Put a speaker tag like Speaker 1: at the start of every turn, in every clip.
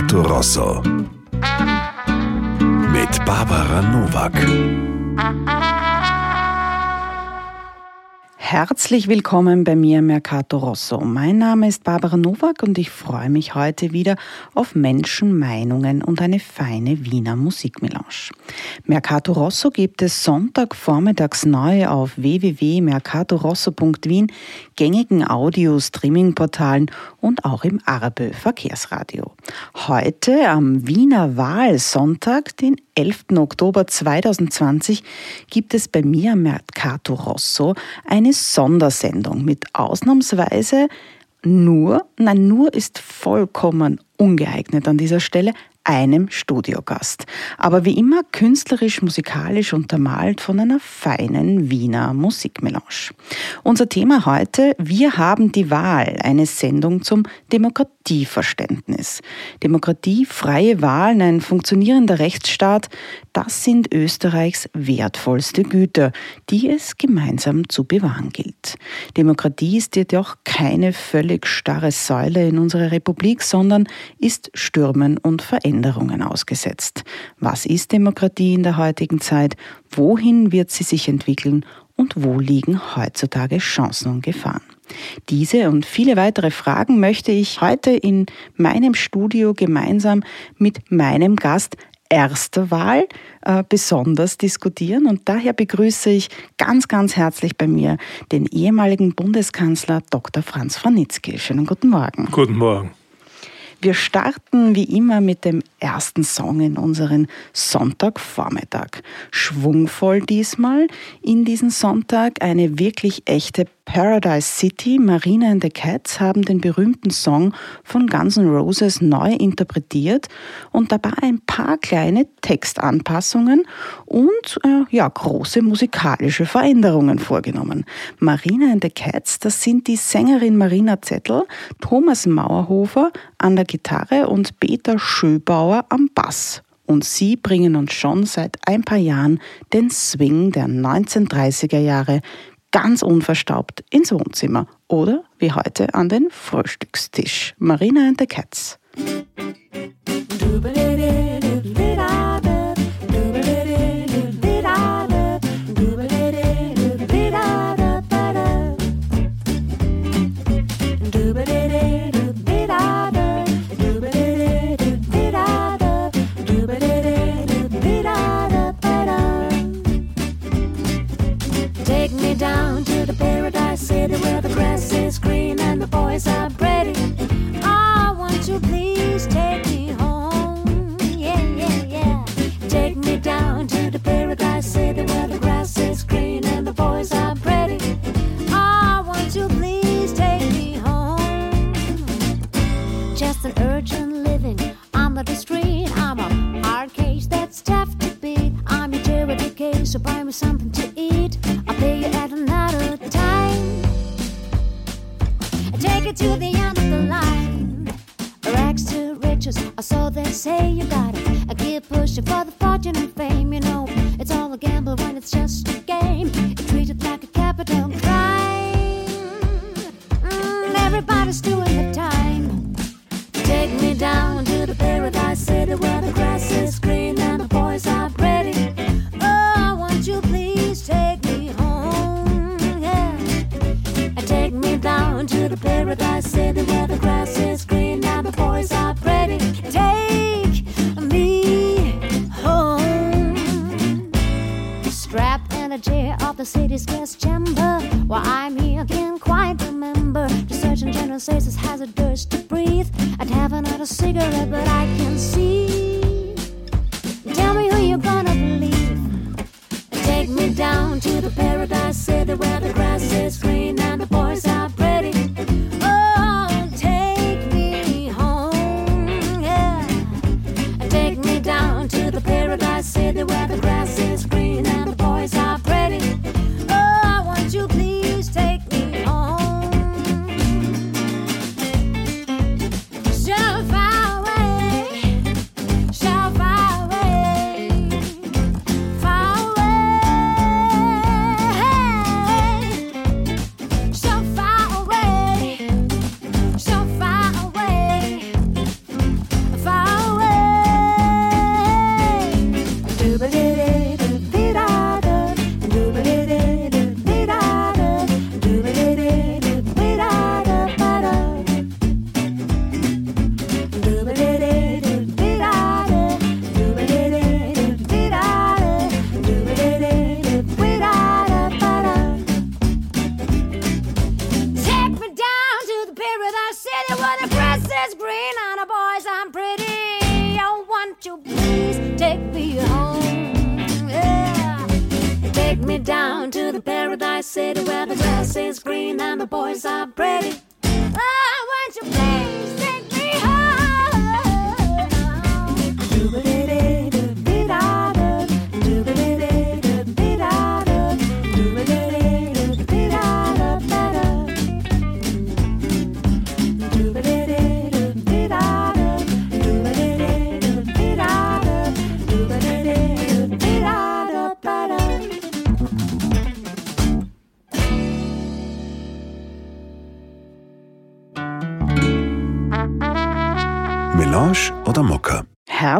Speaker 1: Mercato Rosso. Mit Barbara Novak.
Speaker 2: Herzlich willkommen bei mir Mercato Rosso. Mein Name ist Barbara Nowak und ich freue mich heute wieder auf Menschen, Meinungen und eine feine Wiener Musikmelange. Mercato Rosso gibt es Sonntag vormittags neu auf www.mercatorosso.wien, gängigen Audio-Streaming-Portalen und auch im Arabö Verkehrsradio. Heute am Wiener Wahlsonntag, den 11. Oktober 2020 gibt es bei mir am Mercato Rosso eine Sondersendung mit ausnahmsweise nur, nein, nur ist vollkommen ungeeignet an dieser Stelle, einem Studiogast. Aber wie immer künstlerisch, musikalisch untermalt von einer feinen Wiener Musikmelange. Unser Thema heute, wir haben die Wahl, eine Sendung zum Demokratieverständnis. Demokratie, freie Wahlen, ein funktionierender Rechtsstaat, das sind Österreichs wertvollste Güter, die es gemeinsam zu bewahren gilt. Demokratie ist jedoch keine völlig starre Säule in unserer Republik, sondern ist Stürmen und Veränderungen ausgesetzt. Was ist Demokratie in der heutigen Zeit? Wohin wird sie sich entwickeln? Und wo liegen heutzutage Chancen und Gefahren? Diese und viele weitere Fragen möchte ich heute in meinem Studio gemeinsam mit meinem Gast erster Wahl äh, besonders diskutieren. Und daher begrüße ich ganz, ganz herzlich bei mir den ehemaligen Bundeskanzler Dr. Franz Franitzky. Schönen guten Morgen.
Speaker 3: Guten Morgen.
Speaker 2: Wir starten wie immer mit dem ersten Song in unseren Sonntagvormittag. Schwungvoll diesmal in diesen Sonntag eine wirklich echte Paradise City, Marina and the Cats haben den berühmten Song von Guns N' Roses neu interpretiert und dabei ein paar kleine Textanpassungen und äh, ja, große musikalische Veränderungen vorgenommen. Marina and the Cats, das sind die Sängerin Marina Zettel, Thomas Mauerhofer an der Gitarre und Peter Schöbauer am Bass und sie bringen uns schon seit ein paar Jahren den Swing der 1930er Jahre ganz unverstaubt ins Wohnzimmer oder wie heute an den Frühstückstisch. Marina and the Cats.
Speaker 3: is green and the boys are pretty. Ah, won't you please take me home. Yeah, yeah, yeah. Take me down to the paradise city where the grass is green and the boys are pretty. Ah, won't you please take me home.
Speaker 1: Just an urgent living. I'm not a street. I'm a hard case that's tough to beat. I'm your charity case, so buy me some it to the end of the line. Rags to riches, or so they say you got it. I keep pushing for the fortune and fame, you know. It's all a gamble when it's just a game. You treat it like a capital crime. Mm, everybody's doing the time. Take me down to the paradise city where the latest best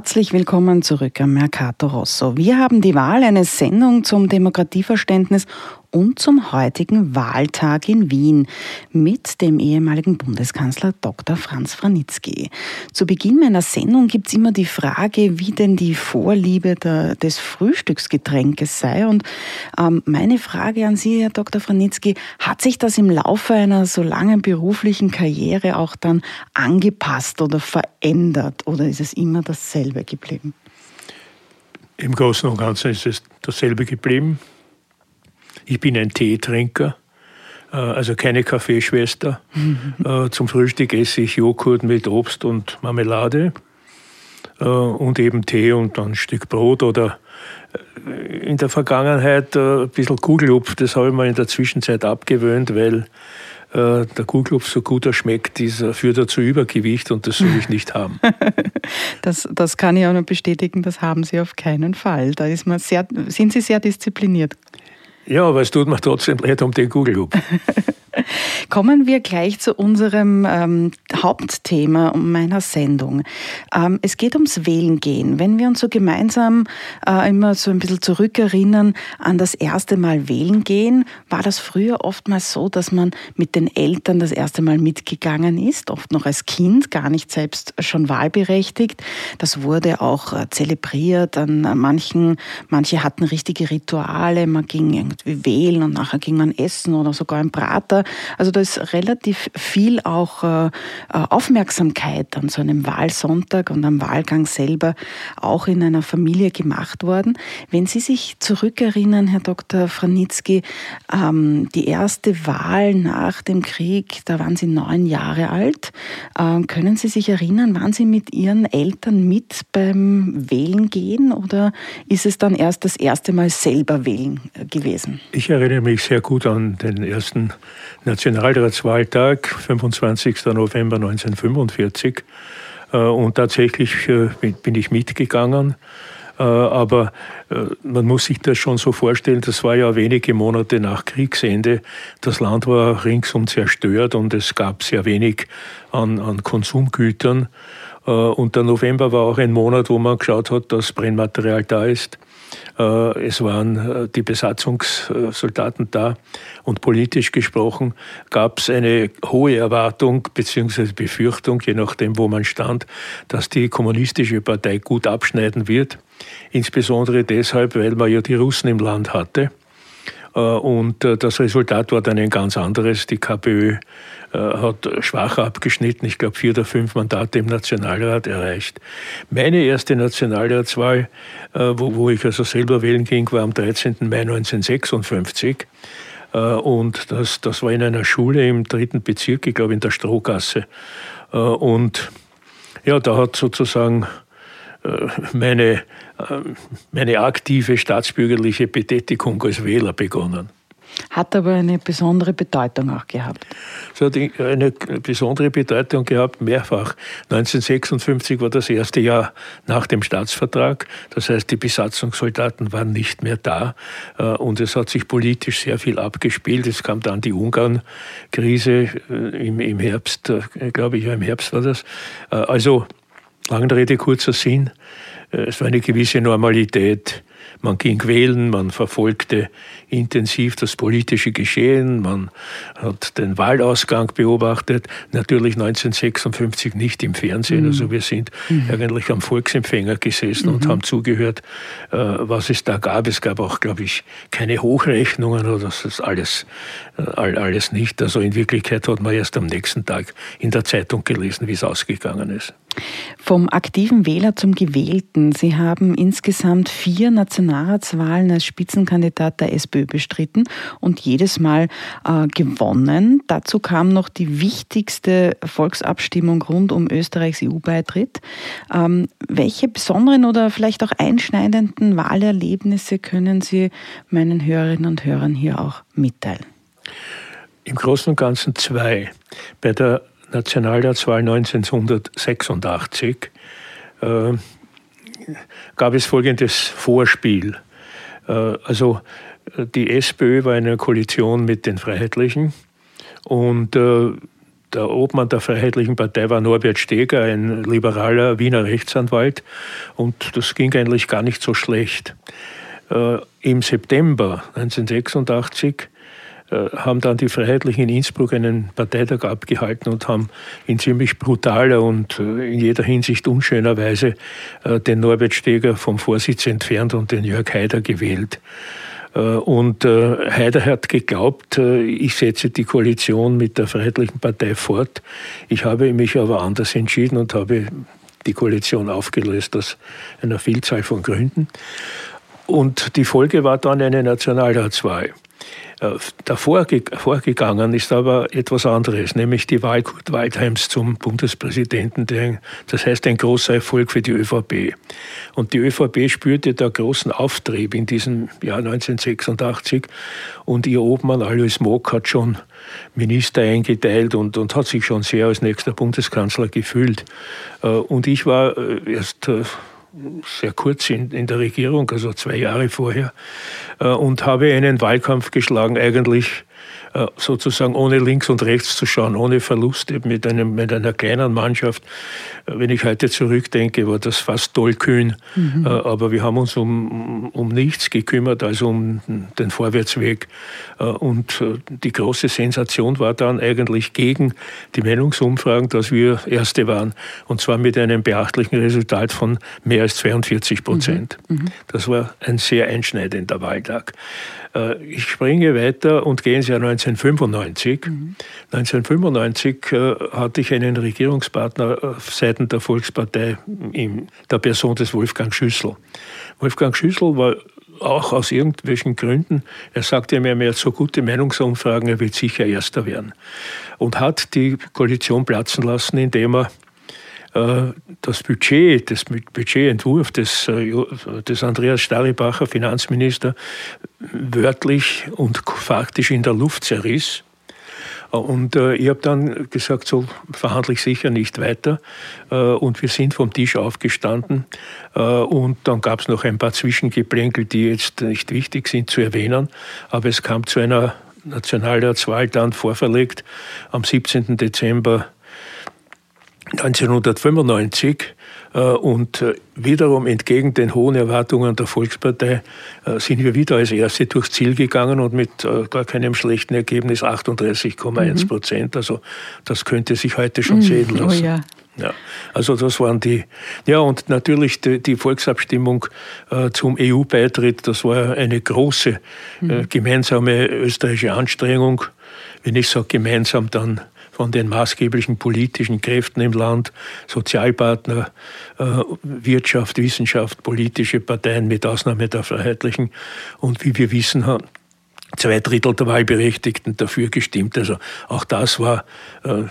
Speaker 2: Herzlich willkommen zurück am Mercato Rosso. Wir haben die Wahl, eine Sendung zum Demokratieverständnis und zum heutigen Wahltag in Wien mit dem ehemaligen Bundeskanzler Dr. Franz Franitzky. Zu Beginn meiner Sendung gibt es immer die Frage, wie denn die Vorliebe der, des Frühstücksgetränkes sei. Und ähm, meine Frage an Sie, Herr Dr. Franitzky, hat sich das im Laufe einer so langen beruflichen Karriere auch dann angepasst oder verändert oder ist es immer dasselbe geblieben?
Speaker 4: Im Großen und Ganzen ist es dasselbe geblieben. Ich bin ein Teetrinker, äh, also keine Kaffeeschwester. Mhm. Zum Frühstück esse ich Joghurt mit Obst und Marmelade äh, und eben Tee und dann ein Stück Brot oder in der Vergangenheit ein bisschen Kugelhupf. Das habe ich mir in der Zwischenzeit abgewöhnt, weil der Kugelhupf so gut er schmeckt, ist, führt er zu Übergewicht und das soll ich nicht haben.
Speaker 2: das, das kann ich auch noch bestätigen, das haben Sie auf keinen Fall. Da ist man sehr, sind Sie sehr diszipliniert.
Speaker 4: Ja, aber es tut mir trotzdem leid um den Google-Hub.
Speaker 2: Kommen wir gleich zu unserem ähm, Hauptthema meiner Sendung. Ähm, es geht ums Wählen gehen. Wenn wir uns so gemeinsam äh, immer so ein bisschen zurückerinnern an das erste Mal wählen gehen, war das früher oftmals so, dass man mit den Eltern das erste Mal mitgegangen ist, oft noch als Kind, gar nicht selbst schon wahlberechtigt. Das wurde auch äh, zelebriert an manchen, manche hatten richtige Rituale, man ging irgendwie wählen und nachher ging man essen oder sogar ein Prater also da ist relativ viel auch äh, äh, Aufmerksamkeit an so einem Wahlsonntag und am Wahlgang selber auch in einer Familie gemacht worden. Wenn Sie sich zurückerinnern, Herr Dr. Franitzky, ähm, die erste Wahl nach dem Krieg, da waren Sie neun Jahre alt. Ähm, können Sie sich erinnern, waren Sie mit Ihren Eltern mit beim Wählen gehen oder ist es dann erst das erste Mal selber wählen äh, gewesen?
Speaker 4: Ich erinnere mich sehr gut an den ersten Nationalratswahltag, 25. November 1945. Äh, und tatsächlich äh, bin ich mitgegangen. Äh, aber man muss sich das schon so vorstellen, das war ja wenige Monate nach Kriegsende. Das Land war ringsum zerstört und es gab sehr wenig an, an Konsumgütern. Und der November war auch ein Monat, wo man geschaut hat, dass Brennmaterial da ist. Äh, es waren äh, die Besatzungssoldaten da und politisch gesprochen gab es eine hohe Erwartung bzw. Befürchtung, je nachdem, wo man stand, dass die kommunistische Partei gut abschneiden wird. Insbesondere deshalb, weil man ja die Russen im Land hatte. Äh, und das Resultat war dann ein ganz anderes. Die KPÖ äh, hat schwach abgeschnitten. Ich glaube, vier oder fünf Mandate im Nationalrat erreicht. Meine erste Nationalratswahl, äh, wo, ich also selber wählen ging, war am 13. Mai 1956. Äh, und das, das war in einer Schule im dritten Bezirk, ich glaube in der Strohgasse. Und ja, da hat sozusagen meine, meine aktive staatsbürgerliche Betätigung als Wähler begonnen.
Speaker 2: Hat aber eine besondere Bedeutung auch gehabt.
Speaker 4: Es hat eine besondere Bedeutung gehabt, mehrfach. 1956 war das erste Jahr nach dem Staatsvertrag. Das heißt, die Besatzungssoldaten waren nicht mehr da. Äh, und es hat sich politisch sehr viel abgespielt. Es kam dann die Ungarn-Krise äh, im Herbst, äh, glaube ich, im Herbst war das. Also, lange Rede, kurzer Sinn. Es war eine gewisse Normalität Man ging wählen, man verfolgte intensiv das politische Geschehen, man hat den Wahlausgang beobachtet, natürlich 1956 nicht im Fernsehen, also mhm. wir sind mhm. eigentlich am Volksempfänger gesessen mhm. und haben zugehört, äh, was es da gab. Es gab auch, glaube ich, keine Hochrechnungen oder das ist alles, äh, alles nicht. Also in Wirklichkeit hat man erst am nächsten Tag in der Zeitung gelesen, wie es ausgegangen ist.
Speaker 2: Vom aktiven Wähler zum Gewählten. Sie haben insgesamt vier Nationalratswahlen als Spitzenkandidat der SPÖ bestritten und jedes Mal äh, gewonnen. Dazu kam noch die wichtigste Volksabstimmung rund um Österreichs EU-Beitritt. Ähm, welche besonderen oder vielleicht auch einschneidenden Wahlerlebnisse können Sie meinen Hörerinnen und Hörern hier auch mitteilen?
Speaker 4: Im Großen und Ganzen zwei. Bei der Nationalratswahl 1986 äh, gab es folgendes Vorspiel. Äh, also die SPÖ war in einer Koalition mit den Freiheitlichen und äh, der Obmann der Freiheitlichen Partei war Norbert Steger, ein liberaler Wiener Rechtsanwalt und das ging eigentlich gar nicht so schlecht. Äh, Im September 1986 äh, haben dann die Freiheitlichen in Innsbruck einen Parteitag abgehalten und haben in ziemlich brutaler und äh, in jeder Hinsicht unschöner Weise äh, den Norbert Steger vom Vorsitz entfernt und den Jörg Haider gewählt. Und Haider hat geglaubt, ich setze die Koalition mit der Freiheitlichen Partei fort. Ich habe mich aber anders entschieden und habe die Koalition aufgelöst aus einer Vielzahl von Gründen. Und die Folge war dann eine Nationalratswahl. Äh, davor vorgegangen ist aber etwas anderes, nämlich die Wahl Kurt Waldheims zum Bundespräsidenten. Das heißt ein großer Erfolg für die ÖVP. Und die ÖVP spürte da großen Auftrieb in diesem Jahr 1986 und ihr Obmann Alois Mock hat schon Minister eingeteilt und, und hat sich schon sehr als nächster Bundeskanzler gefühlt. Äh, und ich war äh, erst sehr kurz in, in der Regierung, also zwei Jahre vorher, äh, und habe einen Wahlkampf geschlagen, eigentlich sozusagen ohne links und rechts zu schauen, ohne Verlust mit, einem, mit einer kleinen Mannschaft. Äh, wenn ich heute zurückdenke, war das fast tollkühn. Mhm. Äh, aber wir haben uns um, um nichts gekümmert, also um den Vorwärtsweg. Und die große Sensation war dann eigentlich gegen die Meinungsumfragen, dass wir Erste waren. Und zwar mit einem beachtlichen Resultat von mehr als 42 Prozent. Mhm. Mhm. Das war ein sehr einschneidender Wahltag. Äh, ich springe weiter und gehe ins Jahr 1995. Mhm. 1995 äh, hatte ich einen Regierungspartner auf Seiten der Volkspartei in der Person des Wolfgang Schüssel. Wolfgang Schüssel war auch aus irgendwelchen Gründen, er sagte mir, er hat so gute Meinungsumfragen, er wird sicher Erster werden. Und hat die Koalition platzen lassen, indem er äh, das Budget, das Budgetentwurf des, äh, des Andreas Staribacher, Finanzminister, wörtlich und faktisch in der Luft zerriss. Und äh, ich habe dann gesagt, so verhandle ich sicher nicht weiter. Äh, und wir sind vom Tisch aufgestanden. Äh, und dann gab es noch ein paar Zwischengeplänkel, die jetzt nicht wichtig sind zu erwähnen. Aber es kam zu einer Nationalratswahl dann vorverlegt am 17. Dezember 1995 äh, und äh, wiederum entgegen den hohen Erwartungen der Volkspartei äh, sind wir wieder als Erste durchs Ziel gegangen und mit gar keinem schlechten Ergebnis 38,1 Prozent. Mhm. Also das könnte sich heute schon mhm. sehen oh lassen. Oh ja. Ja, also das waren die, ja und natürlich die, die Volksabstimmung äh, zum EU-Beitritt, das war eine große äh, gemeinsame österreichische Anstrengung. Wenn ich sage gemeinsam, dann von den maßgeblichen politischen Kräften im Land, Sozialpartner, äh, Wirtschaft, Wissenschaft, politische Parteien mit Ausnahme der Freiheitlichen. Und wie wir wissen, haben zwei Drittel der Wahlberechtigten dafür gestimmt. Also auch das war äh,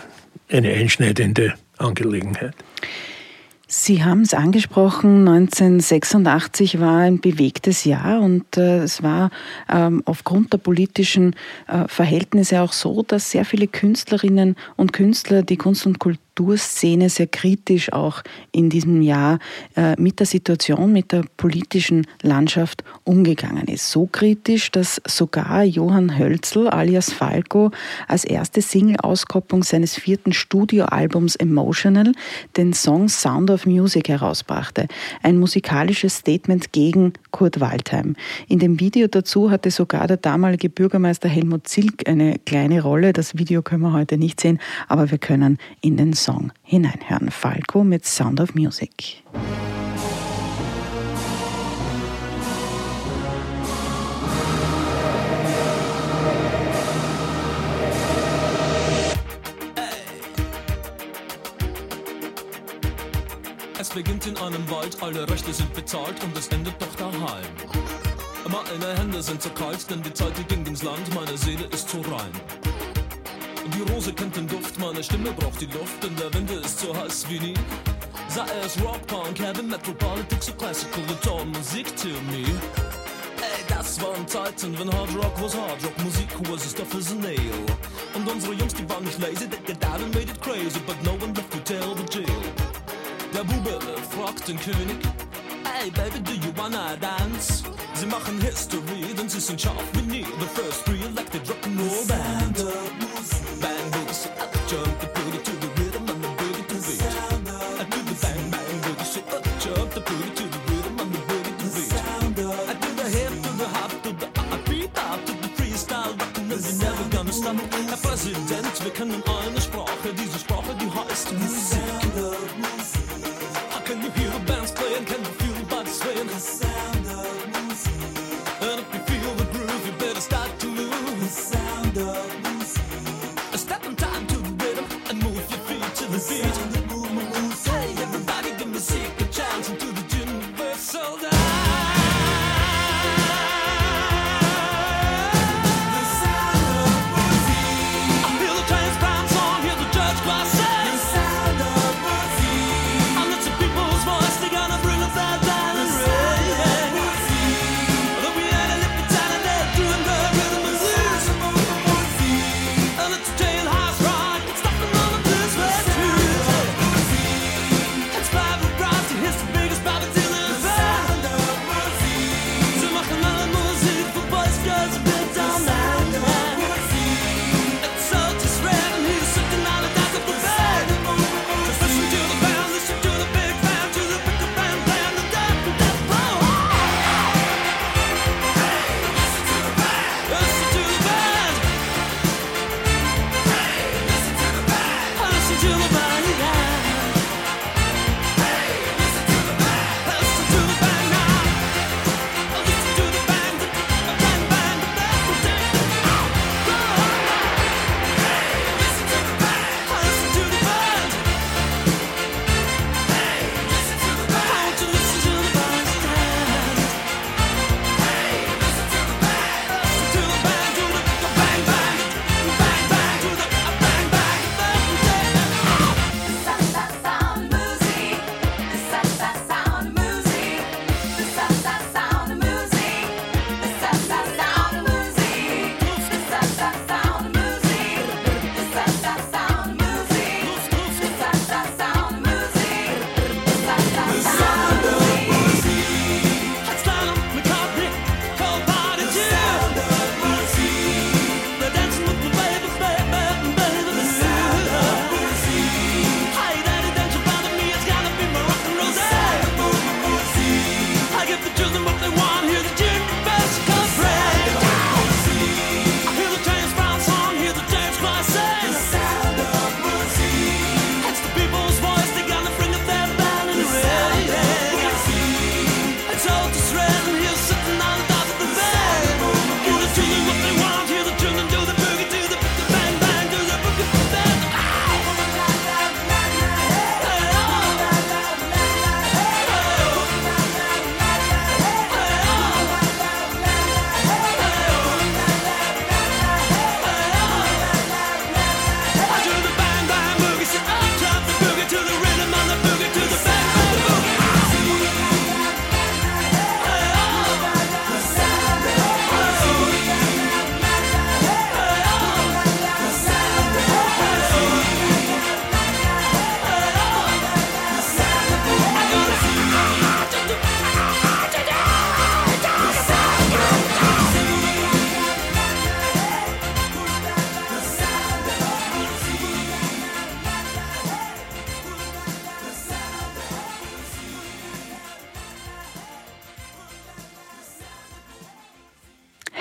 Speaker 4: eine einschneidende Angelegenheit.
Speaker 2: Sie haben es angesprochen, 1986 war ein bewegtes Jahr und äh, es war ähm, aufgrund der politischen äh, Verhältnisse auch so, dass sehr viele Künstlerinnen und Künstler, die Kunst und Kultur Kulturszene sehr kritisch auch in diesem Jahr äh, mit der Situation, mit der politischen Landschaft umgegangen ist. So kritisch, dass sogar Johann Hölzl alias Falco als erste Single-Auskopplung seines vierten Studioalbums Emotional den Song Sound of Music herausbrachte. Ein musikalisches Statement gegen Kurt Waldheim. In dem Video dazu hatte sogar der damalige Bürgermeister Helmut Zilk eine kleine Rolle. Das Video können wir heute nicht sehen, aber wir können in den Song hineinhören. Falco mit Sound of Music.
Speaker 5: Es beginnt in einem Wald, alle Rechte sind bezahlt und es endet doch daheim. Meine Hände sind zu kalt, denn die Zeit die ging ins Land, meine Seele ist zu rein. Die Rose kennt den Duft, meine Stimme braucht die Luft, denn der Winde ist so heiß wie nie. Sei es Rock, Punk, Heavy Metal, Politics, or Classical, Ton, Musik to me. Ey, das waren Zeiten, wenn Hard Rock was Hard Rock, Musik was as tough as a nail. Und unsere Jungs, die waren nicht lazy, they get out and made it crazy, but no one left to tell the Bube fragt den König, Hey baby, do you wanna dance? Sie machen History, denn sie sind scharf wie nie. The first re-elected rock'n'roll band. Bang boogie, so up jump the boogie to the rhythm and the boogie to beat. I do the bang bang boogie, so up jump the boogie to the rhythm and the boogie to beat. I do the hip to the hop to the uh, beat up to the freestyle rockin' and you're never gonna stop. Herr Präsident, wir kennen eine Sprache, diese Sprache, die heißt Musik.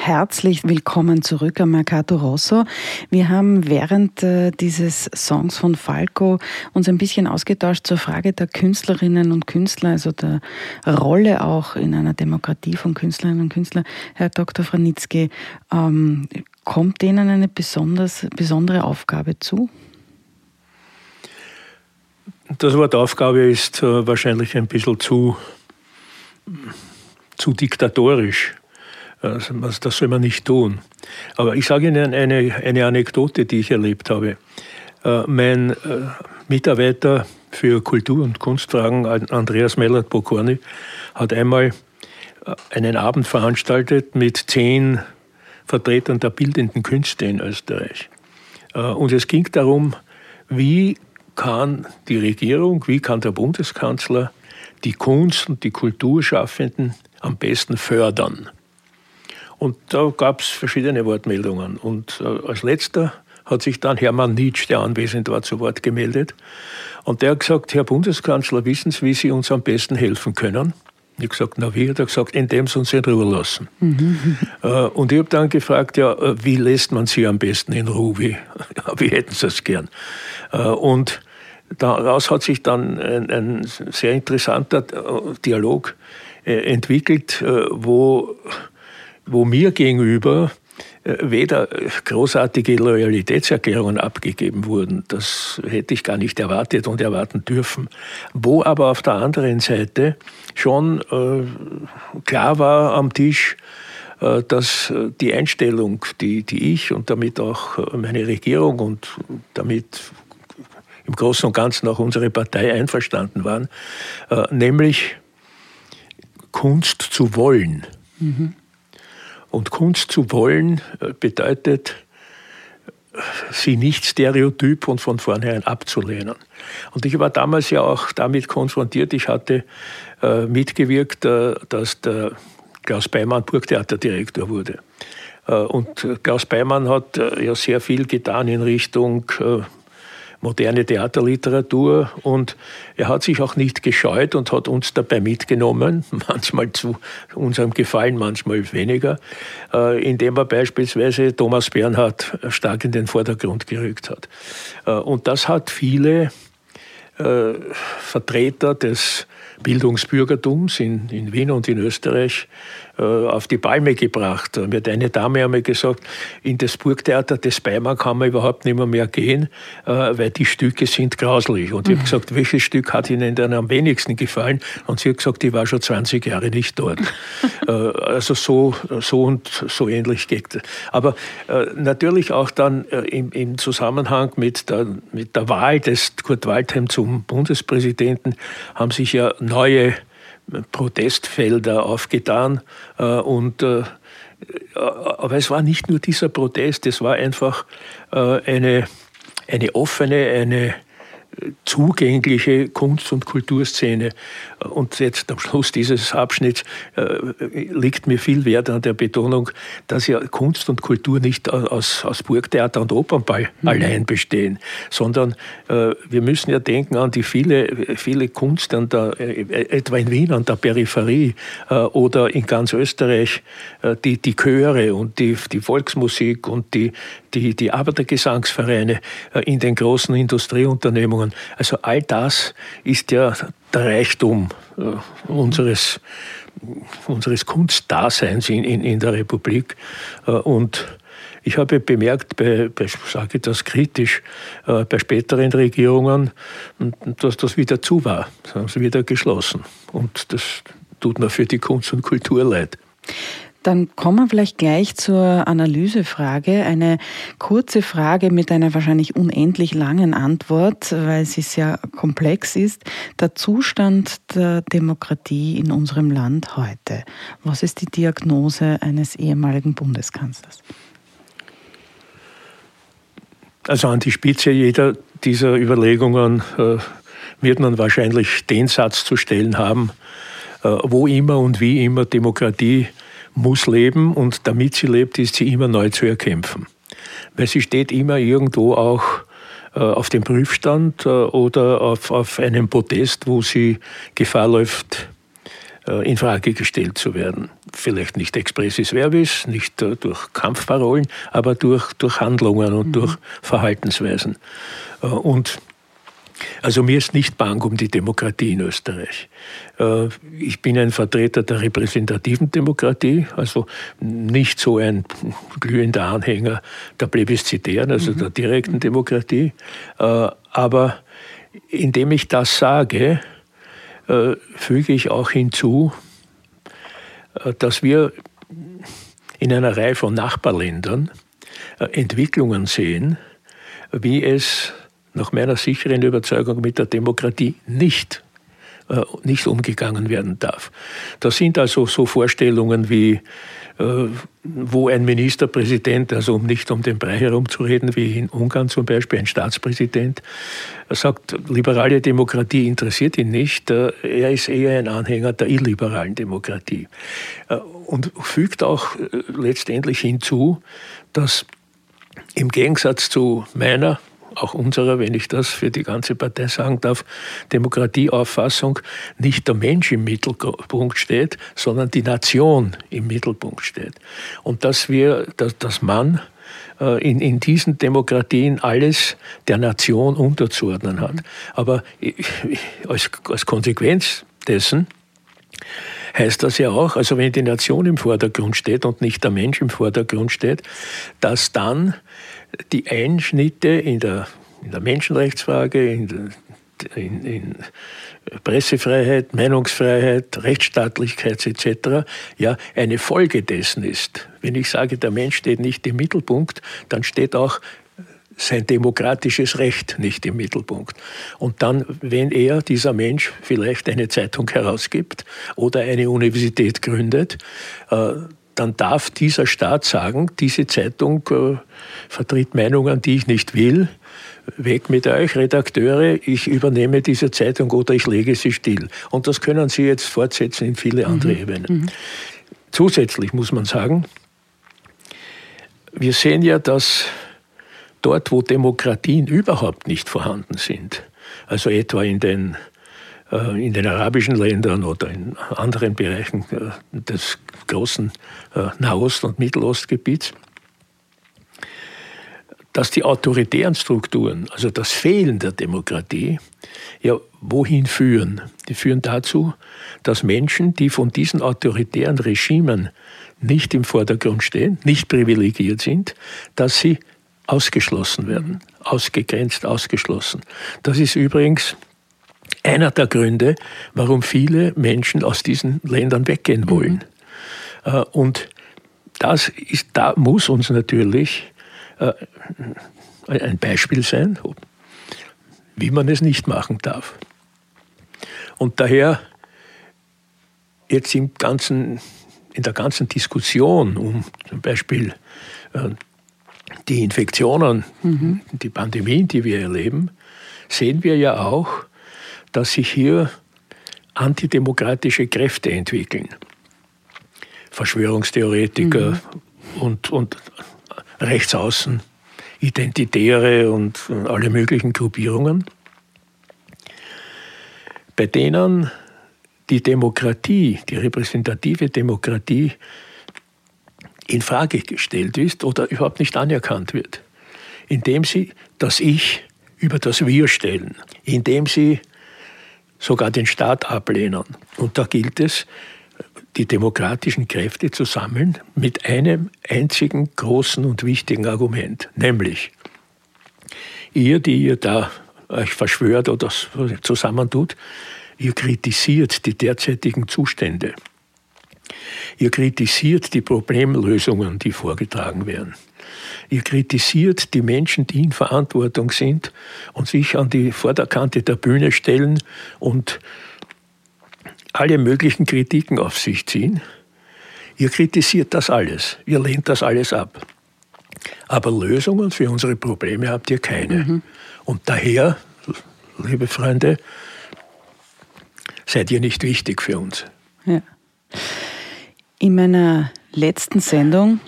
Speaker 2: Herzlich willkommen zurück am Mercato Rosso. Wir haben während äh, dieses Songs von Falco uns ein bisschen ausgetauscht zur Frage der Künstlerinnen und Künstler, also der Rolle auch in einer Demokratie von Künstlerinnen und Künstlern. Herr Dr. Franitzky, ähm, kommt denen eine besonders, besondere Aufgabe zu?
Speaker 4: Das Wort Aufgabe ist äh, wahrscheinlich ein bisschen zu, zu diktatorisch. Also, das soll man nicht tun. Aber ich sage Ihnen eine, eine Anekdote, die ich erlebt habe. Äh, mein äh, Mitarbeiter für Kultur- und Kunstfragen, Andreas Mellert-Bokorny, hat einmal einen Abend veranstaltet mit zehn Vertretern der bildenden Künste in Österreich. Und es ging darum, wie kann die Regierung, wie kann der Bundeskanzler die Kunst und die Kulturschaffenden am besten fördern. Und da gab es verschiedene Wortmeldungen. Und äh, als letzter hat sich dann Hermann Nietzsche, der anwesend war, zu Wort gemeldet. Und der hat gesagt, Herr Bundeskanzler, wissen Sie, wie Sie uns am besten helfen können? Ich habe gesagt, na wie? Hat er gesagt, indem Sie uns in Ruhe lassen. Mhm. Äh, und ich habe dann gefragt, ja, äh, wie lässt man Sie am besten in Ruhe? Wie, wie hätten Sie es gern? Und Daraus hat sich dann ein, ein sehr interessanter Dialog entwickelt, wo, wo mir gegenüber weder großartige Loyalitätserklärungen abgegeben wurden, das hätte ich gar nicht erwartet und erwarten dürfen, wo aber auf der anderen Seite schon äh, klar war am Tisch, äh, dass die Einstellung, die, die ich und damit auch meine Regierung und damit im Großen und Ganzen auch unsere Partei einverstanden waren, äh, nämlich Kunst zu wollen. Mhm. Und Kunst zu wollen äh, bedeutet, sie nicht stereotyp und von vornherein abzulehnen. Und ich war damals ja auch damit konfrontiert. Ich hatte äh, mitgewirkt, äh, dass der Klaus Beimann Burgtheaterdirektor wurde. Äh, und Klaus Beimann hat äh, ja sehr viel getan in Richtung moderne Theaterliteratur. Und er hat sich auch nicht gescheut und hat uns dabei mitgenommen, manchmal zu unserem Gefallen, manchmal weniger, äh, indem er beispielsweise Thomas Bernhard stark in den Vordergrund gerückt hat. Äh, und das hat viele äh, Vertreter des Bildungsbürgertums in, Wien und in Österreich auf die Palme gebracht. Mir hat eine Dame einmal gesagt, in das Burgtheater des Beimann kann man überhaupt nicht mehr, mehr gehen, äh, weil die Stücke sind grauslich. Und ich habe mhm. gesagt, welches Stück hat Ihnen denn am wenigsten gefallen? Und sie hat gesagt, ich war schon 20 Jahre nicht dort. Äh, also so, so und so ähnlich geht Aber natürlich auch dann im, im Zusammenhang mit der, mit der Wahl des Kurt Waldheim zum Bundespräsidenten haben sich ja neue Protestfelder aufgetan. Äh, und, äh, aber es war nicht nur dieser Protest, es war einfach äh, eine, eine offene, eine zugängliche Kunst- und Kulturszene. Und jetzt am Schluss dieses Abschnitts äh, liegt mir viel Wert an der Betonung, dass ja Kunst und Kultur nicht aus, aus Burgtheater und Opernball mhm. allein bestehen, sondern äh, wir müssen ja denken an die viele, viele Kunst an der, äh, etwa in Wien an der Peripherie oder in ganz Österreich, die, die Chöre und die, die Volksmusik und die, die, die Arbeitergesangsvereine in den großen Industrieunternehmungen. Also all das ist ja der Reichtum äh, unseres, unseres Kunstdaseins in, in, in der Republik. Äh, und ich habe bemerkt, bei, bei sage ich das kritisch, bei späteren Regierungen, dass das wieder zu war. Das haben sie wieder geschlossen. Und das tut mir für die Kunst und Kultur leid.
Speaker 2: Dann kommen wir vielleicht gleich zur Analysefrage. Eine kurze Frage mit einer wahrscheinlich unendlich langen Antwort, weil sie sehr komplex ist. Der Zustand der Demokratie in unserem Land heute. Was ist die Diagnose eines ehemaligen Bundeskanzlers?
Speaker 4: Also an die Spitze jeder dieser Überlegungen äh, wird man wahrscheinlich den Satz zu stellen haben, äh, wo immer und wie immer Demokratie muss leben und damit sie lebt, ist sie immer neu zu erkämpfen. Weil sie steht immer irgendwo auch äh, auf dem Prüfstand äh, oder auf, auf einem Podest, wo sie Gefahr läuft, äh, in Frage gestellt zu werden. Vielleicht nicht expressis verbis, nicht durch Kampfparolen, aber durch, durch Handlungen und mhm. durch Verhaltensweisen. Und also mir ist nicht bang um die Demokratie in Österreich. Ich bin ein Vertreter der repräsentativen Demokratie, also nicht so ein glühender Anhänger der plebiszitären, also mhm. der direkten Demokratie. Aber indem ich das sage, äh, füge ich auch hinzu, äh, dass wir in einer Reihe von Nachbarländern äh, Entwicklungen sehen, wie es nach meiner sicheren Überzeugung mit der Demokratie nicht nicht umgegangen werden darf. Das sind also so Vorstellungen wie äh, wo ein Ministerpräsident, also um nicht um den Brei herumzureden, wie in Ungarn zum Beispiel, ein Staatspräsident, sagt, liberale Demokratie interessiert ihn nicht, äh, er ist eher ein Anhänger der illiberalen Demokratie. Äh, und fügt auch letztendlich hinzu, dass im Gegensatz zu meiner auch unserer, wenn ich das für die ganze Partei sagen darf, Demokratieauffassung nicht der Mensch im Mittelpunkt steht, sondern die Nation im Mittelpunkt steht. Und dass wir, dass, dass man äh, in, in diesen Demokratien alles der Nation unterzuordnen hat. Aber als, als Konsequenz dessen heißt das ja auch, also wenn die Nation im Vordergrund steht und nicht der Mensch im Vordergrund steht, dass dann die Einschnitte in der, in der Menschenrechtsfrage, in, in, in Pressefreiheit, Meinungsfreiheit, Rechtsstaatlichkeit etc. ja eine Folge dessen ist. Wenn ich sage, der Mensch steht nicht im Mittelpunkt, dann steht auch sein demokratisches Recht nicht im Mittelpunkt. Und dann, wenn er, dieser Mensch, vielleicht eine Zeitung herausgibt oder eine Universität gründet, äh, dann darf dieser Staat sagen, diese Zeitung äh, vertritt Meinungen, die ich nicht will. Weg mit euch, Redakteure, ich übernehme diese Zeitung oder ich lege sie still. Und das können Sie jetzt fortsetzen in viele andere mhm. Ebenen. Mhm. Zusätzlich muss man sagen, wir sehen ja, dass dort, wo Demokratien überhaupt nicht vorhanden sind, also etwa in den in den arabischen Ländern oder in anderen Bereichen äh, des großen äh, Nahost- und Mittelostgebiets, dass die autoritären Strukturen, also das Fehlen der Demokratie, ja wohin führen? Die führen dazu, dass Menschen, die von diesen autoritären Regimen nicht im Vordergrund stehen, nicht privilegiert sind, dass sie ausgeschlossen werden, ausgegrenzt, ausgeschlossen. Das ist übrigens einer der Gründe, warum viele Menschen aus diesen Ländern weggehen wollen. Mhm. Und das ist, da muss uns natürlich äh, ein Beispiel sein, wie man es nicht machen darf. Und daher jetzt im ganzen, in der ganzen Diskussion um zum Beispiel äh, die Infektionen, mhm. die Pandemien, die wir erleben, sehen wir ja auch, dass sich hier antidemokratische Kräfte entwickeln. Verschwörungstheoretiker mhm. und, und Rechtsaußen, Identitäre und alle möglichen Gruppierungen, bei denen die Demokratie, die repräsentative Demokratie in Frage gestellt ist oder überhaupt nicht anerkannt wird, indem sie das Ich über das Wir stellen, indem sie sogar den Staat ablehnen. Und da gilt es, die demokratischen Kräfte zu sammeln mit einem einzigen großen und wichtigen Argument, nämlich ihr, die ihr da euch verschwört oder zusammentut, ihr kritisiert die derzeitigen Zustände. Ihr kritisiert die Problemlösungen, die vorgetragen werden. Ihr kritisiert die Menschen, die in Verantwortung sind und sich an die Vorderkante der Bühne stellen und alle möglichen Kritiken auf sich ziehen. Ihr kritisiert das alles. Ihr lehnt das alles ab. Aber Lösungen für unsere Probleme habt ihr keine. Mhm. Und daher, liebe Freunde, seid ihr nicht wichtig für uns.
Speaker 2: Ja. In meiner letzten Sendung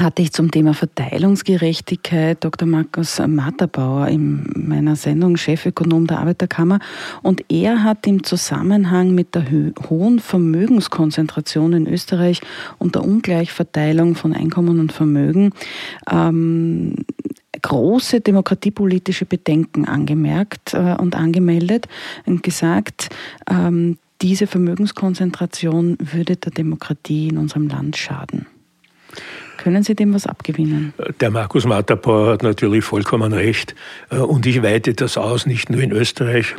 Speaker 2: hatte ich zum Thema Verteilungsgerechtigkeit Dr. Markus Matterbauer in meiner Sendung Chefökonom der Arbeiterkammer und er hat im Zusammenhang mit der hohen Vermögenskonzentration in Österreich und der Ungleichverteilung von Einkommen und Vermögen ähm, große demokratiepolitische Bedenken angemerkt äh, und angemeldet und gesagt, ähm, diese Vermögenskonzentration würde der Demokratie in unserem Land schaden. Können Sie dem was abgewinnen?
Speaker 4: Der Markus Matterbauer hat natürlich vollkommen recht. Äh, und ich weite das aus, nicht nur in Österreich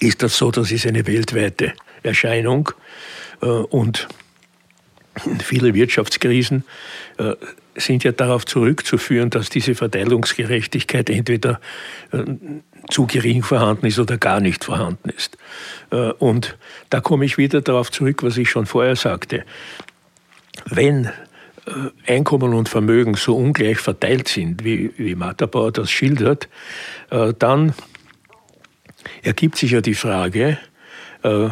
Speaker 4: ist das so, das ist eine weltweite Erscheinung. Äh, und viele Wirtschaftskrisen äh, sind ja darauf zurückzuführen, dass diese Verteilungsgerechtigkeit entweder zu gering vorhanden ist oder gar nicht vorhanden ist. Und da komme ich wieder darauf zurück, was ich schon vorher sagte. Wenn äh, Einkommen und Vermögen so ungleich verteilt sind, wie, wie Matterbauer das schildert, äh, dann ergibt sich ja die Frage, äh,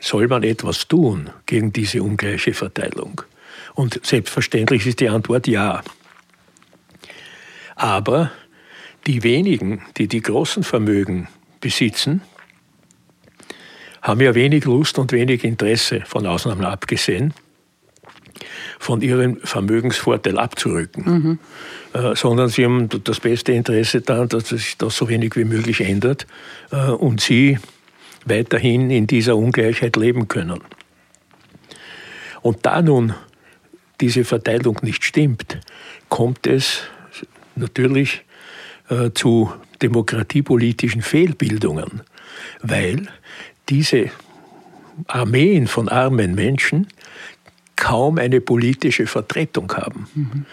Speaker 4: soll man etwas tun gegen diese ungleiche Verteilung? Und selbstverständlich ist die Antwort ja. Aber die wenigen, die die großen Vermögen besitzen, haben ja wenig Lust und wenig Interesse, von Ausnahmen abgesehen, von ihrem Vermögensvorteil abzurücken. Mhm. Äh, sondern sie haben das beste Interesse daran, dass sich das so wenig wie möglich ändert äh, und sie weiterhin in dieser Ungleichheit leben können. Und da nun diese Verteilung nicht stimmt, kommt es natürlich äh, zu demokratiepolitischen Fehlbildungen, weil diese Armeen von armen Menschen kaum eine politische Vertretung haben. Mhm.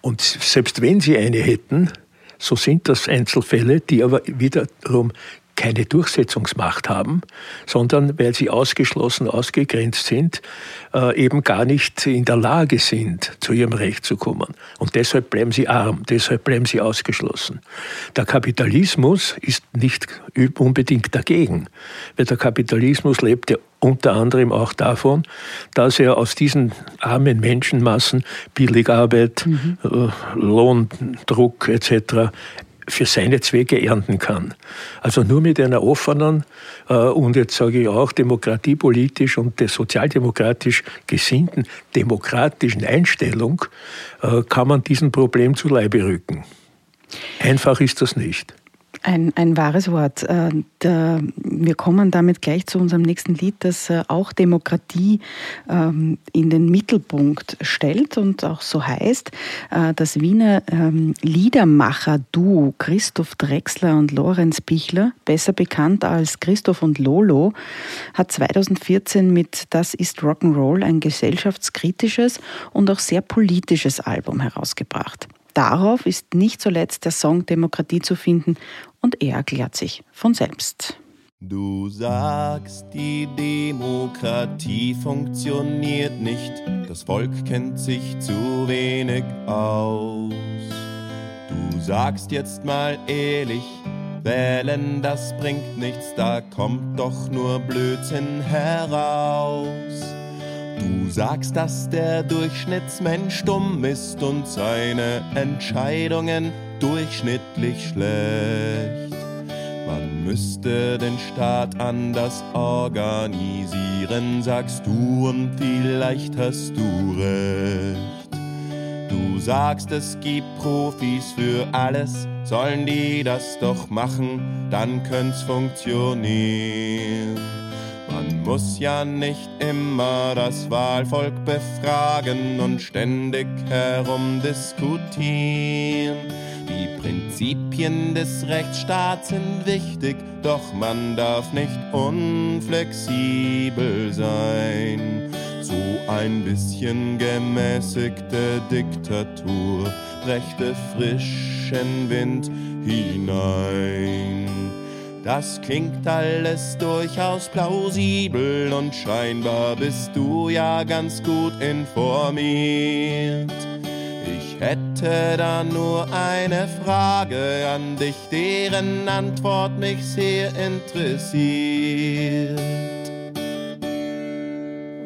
Speaker 4: Und selbst wenn sie eine hätten, so sind das Einzelfälle, die aber wiederum keine Durchsetzungsmacht haben, sondern weil sie ausgeschlossen, ausgegrenzt sind, äh, eben gar nicht in der Lage sind, zu ihrem Recht zu kommen. Und deshalb bleiben sie arm, deshalb bleiben sie ausgeschlossen. Der Kapitalismus ist nicht unbedingt dagegen, weil der Kapitalismus lebt ja unter anderem auch davon, dass er aus diesen armen Menschenmassen Billigarbeit, mhm. Äh, Lohndruck etc für seine Zwecke ernten kann. Also nur mit einer offenen äh, und jetzt sage ich auch demokratiepolitisch und sozialdemokratisch gesinnten demokratischen Einstellung äh, kann man diesem Problem zu Leibe rücken. Einfach ist das nicht.
Speaker 2: Ein, ein wahres Wort. Äh, wir kommen damit gleich zu unserem nächsten Lied, das äh, auch Demokratie ähm, in den Mittelpunkt stellt und auch so heißt. Äh, das Wiener ähm, Liedermacher-Duo Christoph Drexler und Lorenz Bichler, besser bekannt als Christoph und Lolo, hat 2014 mit Das ist Rock'n'Roll ein gesellschaftskritisches und auch sehr politisches Album herausgebracht. Darauf ist nicht zuletzt der Song Demokratie zu finden und er erklärt sich von selbst.
Speaker 6: Du sagst, die Demokratie funktioniert nicht, das Volk kennt sich zu wenig aus. Du sagst jetzt mal ehrlich, wählen, das bringt nichts, da kommt doch nur Blödsinn heraus. Du sagst, dass der Durchschnittsmensch dumm ist und seine Entscheidungen durchschnittlich schlecht. Man müsste den Staat anders organisieren, sagst du, und vielleicht hast du recht. Du sagst, es gibt Profis für alles, sollen die das doch machen, dann könnte funktionieren. Man muss ja nicht immer das Wahlvolk befragen und ständig herumdiskutieren. Die Prinzipien des Rechtsstaats sind wichtig, doch man darf nicht unflexibel sein. So ein bisschen gemäßigte Diktatur brächte frischen Wind hinein. Das klingt alles durchaus plausibel und scheinbar bist du ja ganz gut informiert. Ich hätte da nur eine Frage an dich, deren Antwort mich sehr interessiert.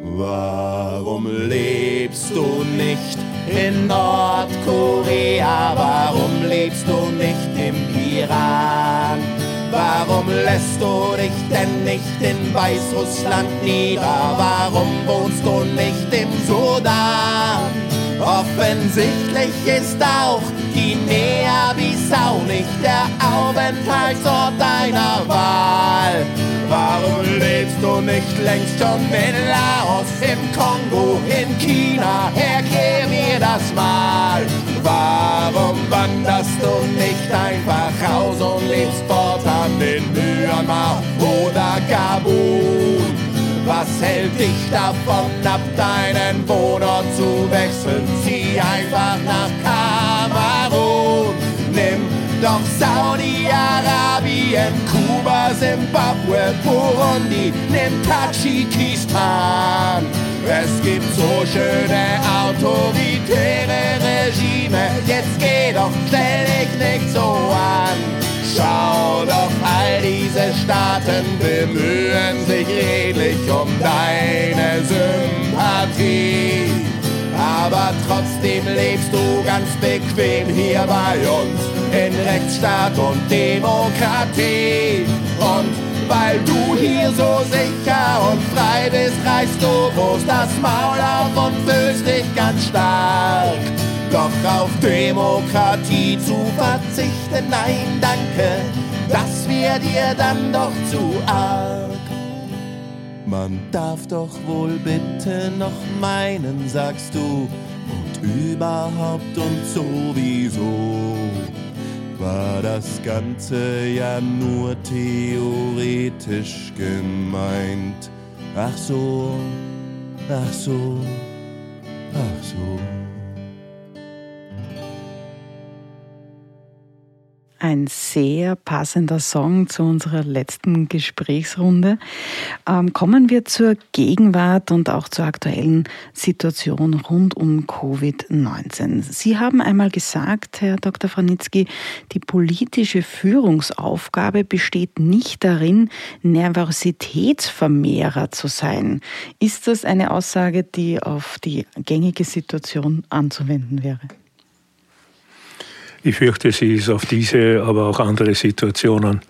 Speaker 6: Warum lebst du nicht in Nordkorea? Warum lebst du nicht im Iran? Warum lässt du dich denn nicht in Weißrussland nieder? Warum wohnst du nicht im Sudan? Offensichtlich ist auch Guinea-Bissau nicht der Aufenthaltsort deiner Wahl. Warum lebst du nicht längst schon in Laos, im Kongo, in China? Erklär mir das mal. Warum wanderst du nicht einfach aus und lebst fortan in Myanmar oder Gabun? Was hält dich davon ab, deinen Wohnort zu wechseln? Zieh einfach nach Kamerun. Nimm doch Saudi-Arabien, Kuba, Zimbabwe, Burundi, nimm Tadschikistan. Es gibt so schöne autoritäre Regime, jetzt geh doch, stell dich nicht so an. Schau doch, all diese Staaten bemühen sich redlich um deine Sympathie. Aber trotzdem lebst du ganz bequem hier bei uns in Rechtsstaat und Demokratie. Und weil du hier so sicher und frei bist, reißt du bloß das Maul auf und fühlst dich ganz stark. Doch auf Demokratie zu verzichten, nein, danke, das wär dir dann doch zu arg. Man darf doch wohl bitte noch meinen, sagst du, und überhaupt und sowieso war das Ganze ja nur theoretisch gemeint. Ach so, ach so, ach so.
Speaker 2: Ein sehr passender Song zu unserer letzten Gesprächsrunde. Ähm, kommen wir zur Gegenwart und auch zur aktuellen Situation rund um Covid-19. Sie haben einmal gesagt, Herr Dr. Franitzky, die politische Führungsaufgabe besteht nicht darin, Nervositätsvermehrer zu sein. Ist das eine Aussage, die auf die gängige Situation anzuwenden wäre?
Speaker 4: Ich fürchte, sie ist auf diese, aber auch andere Situationen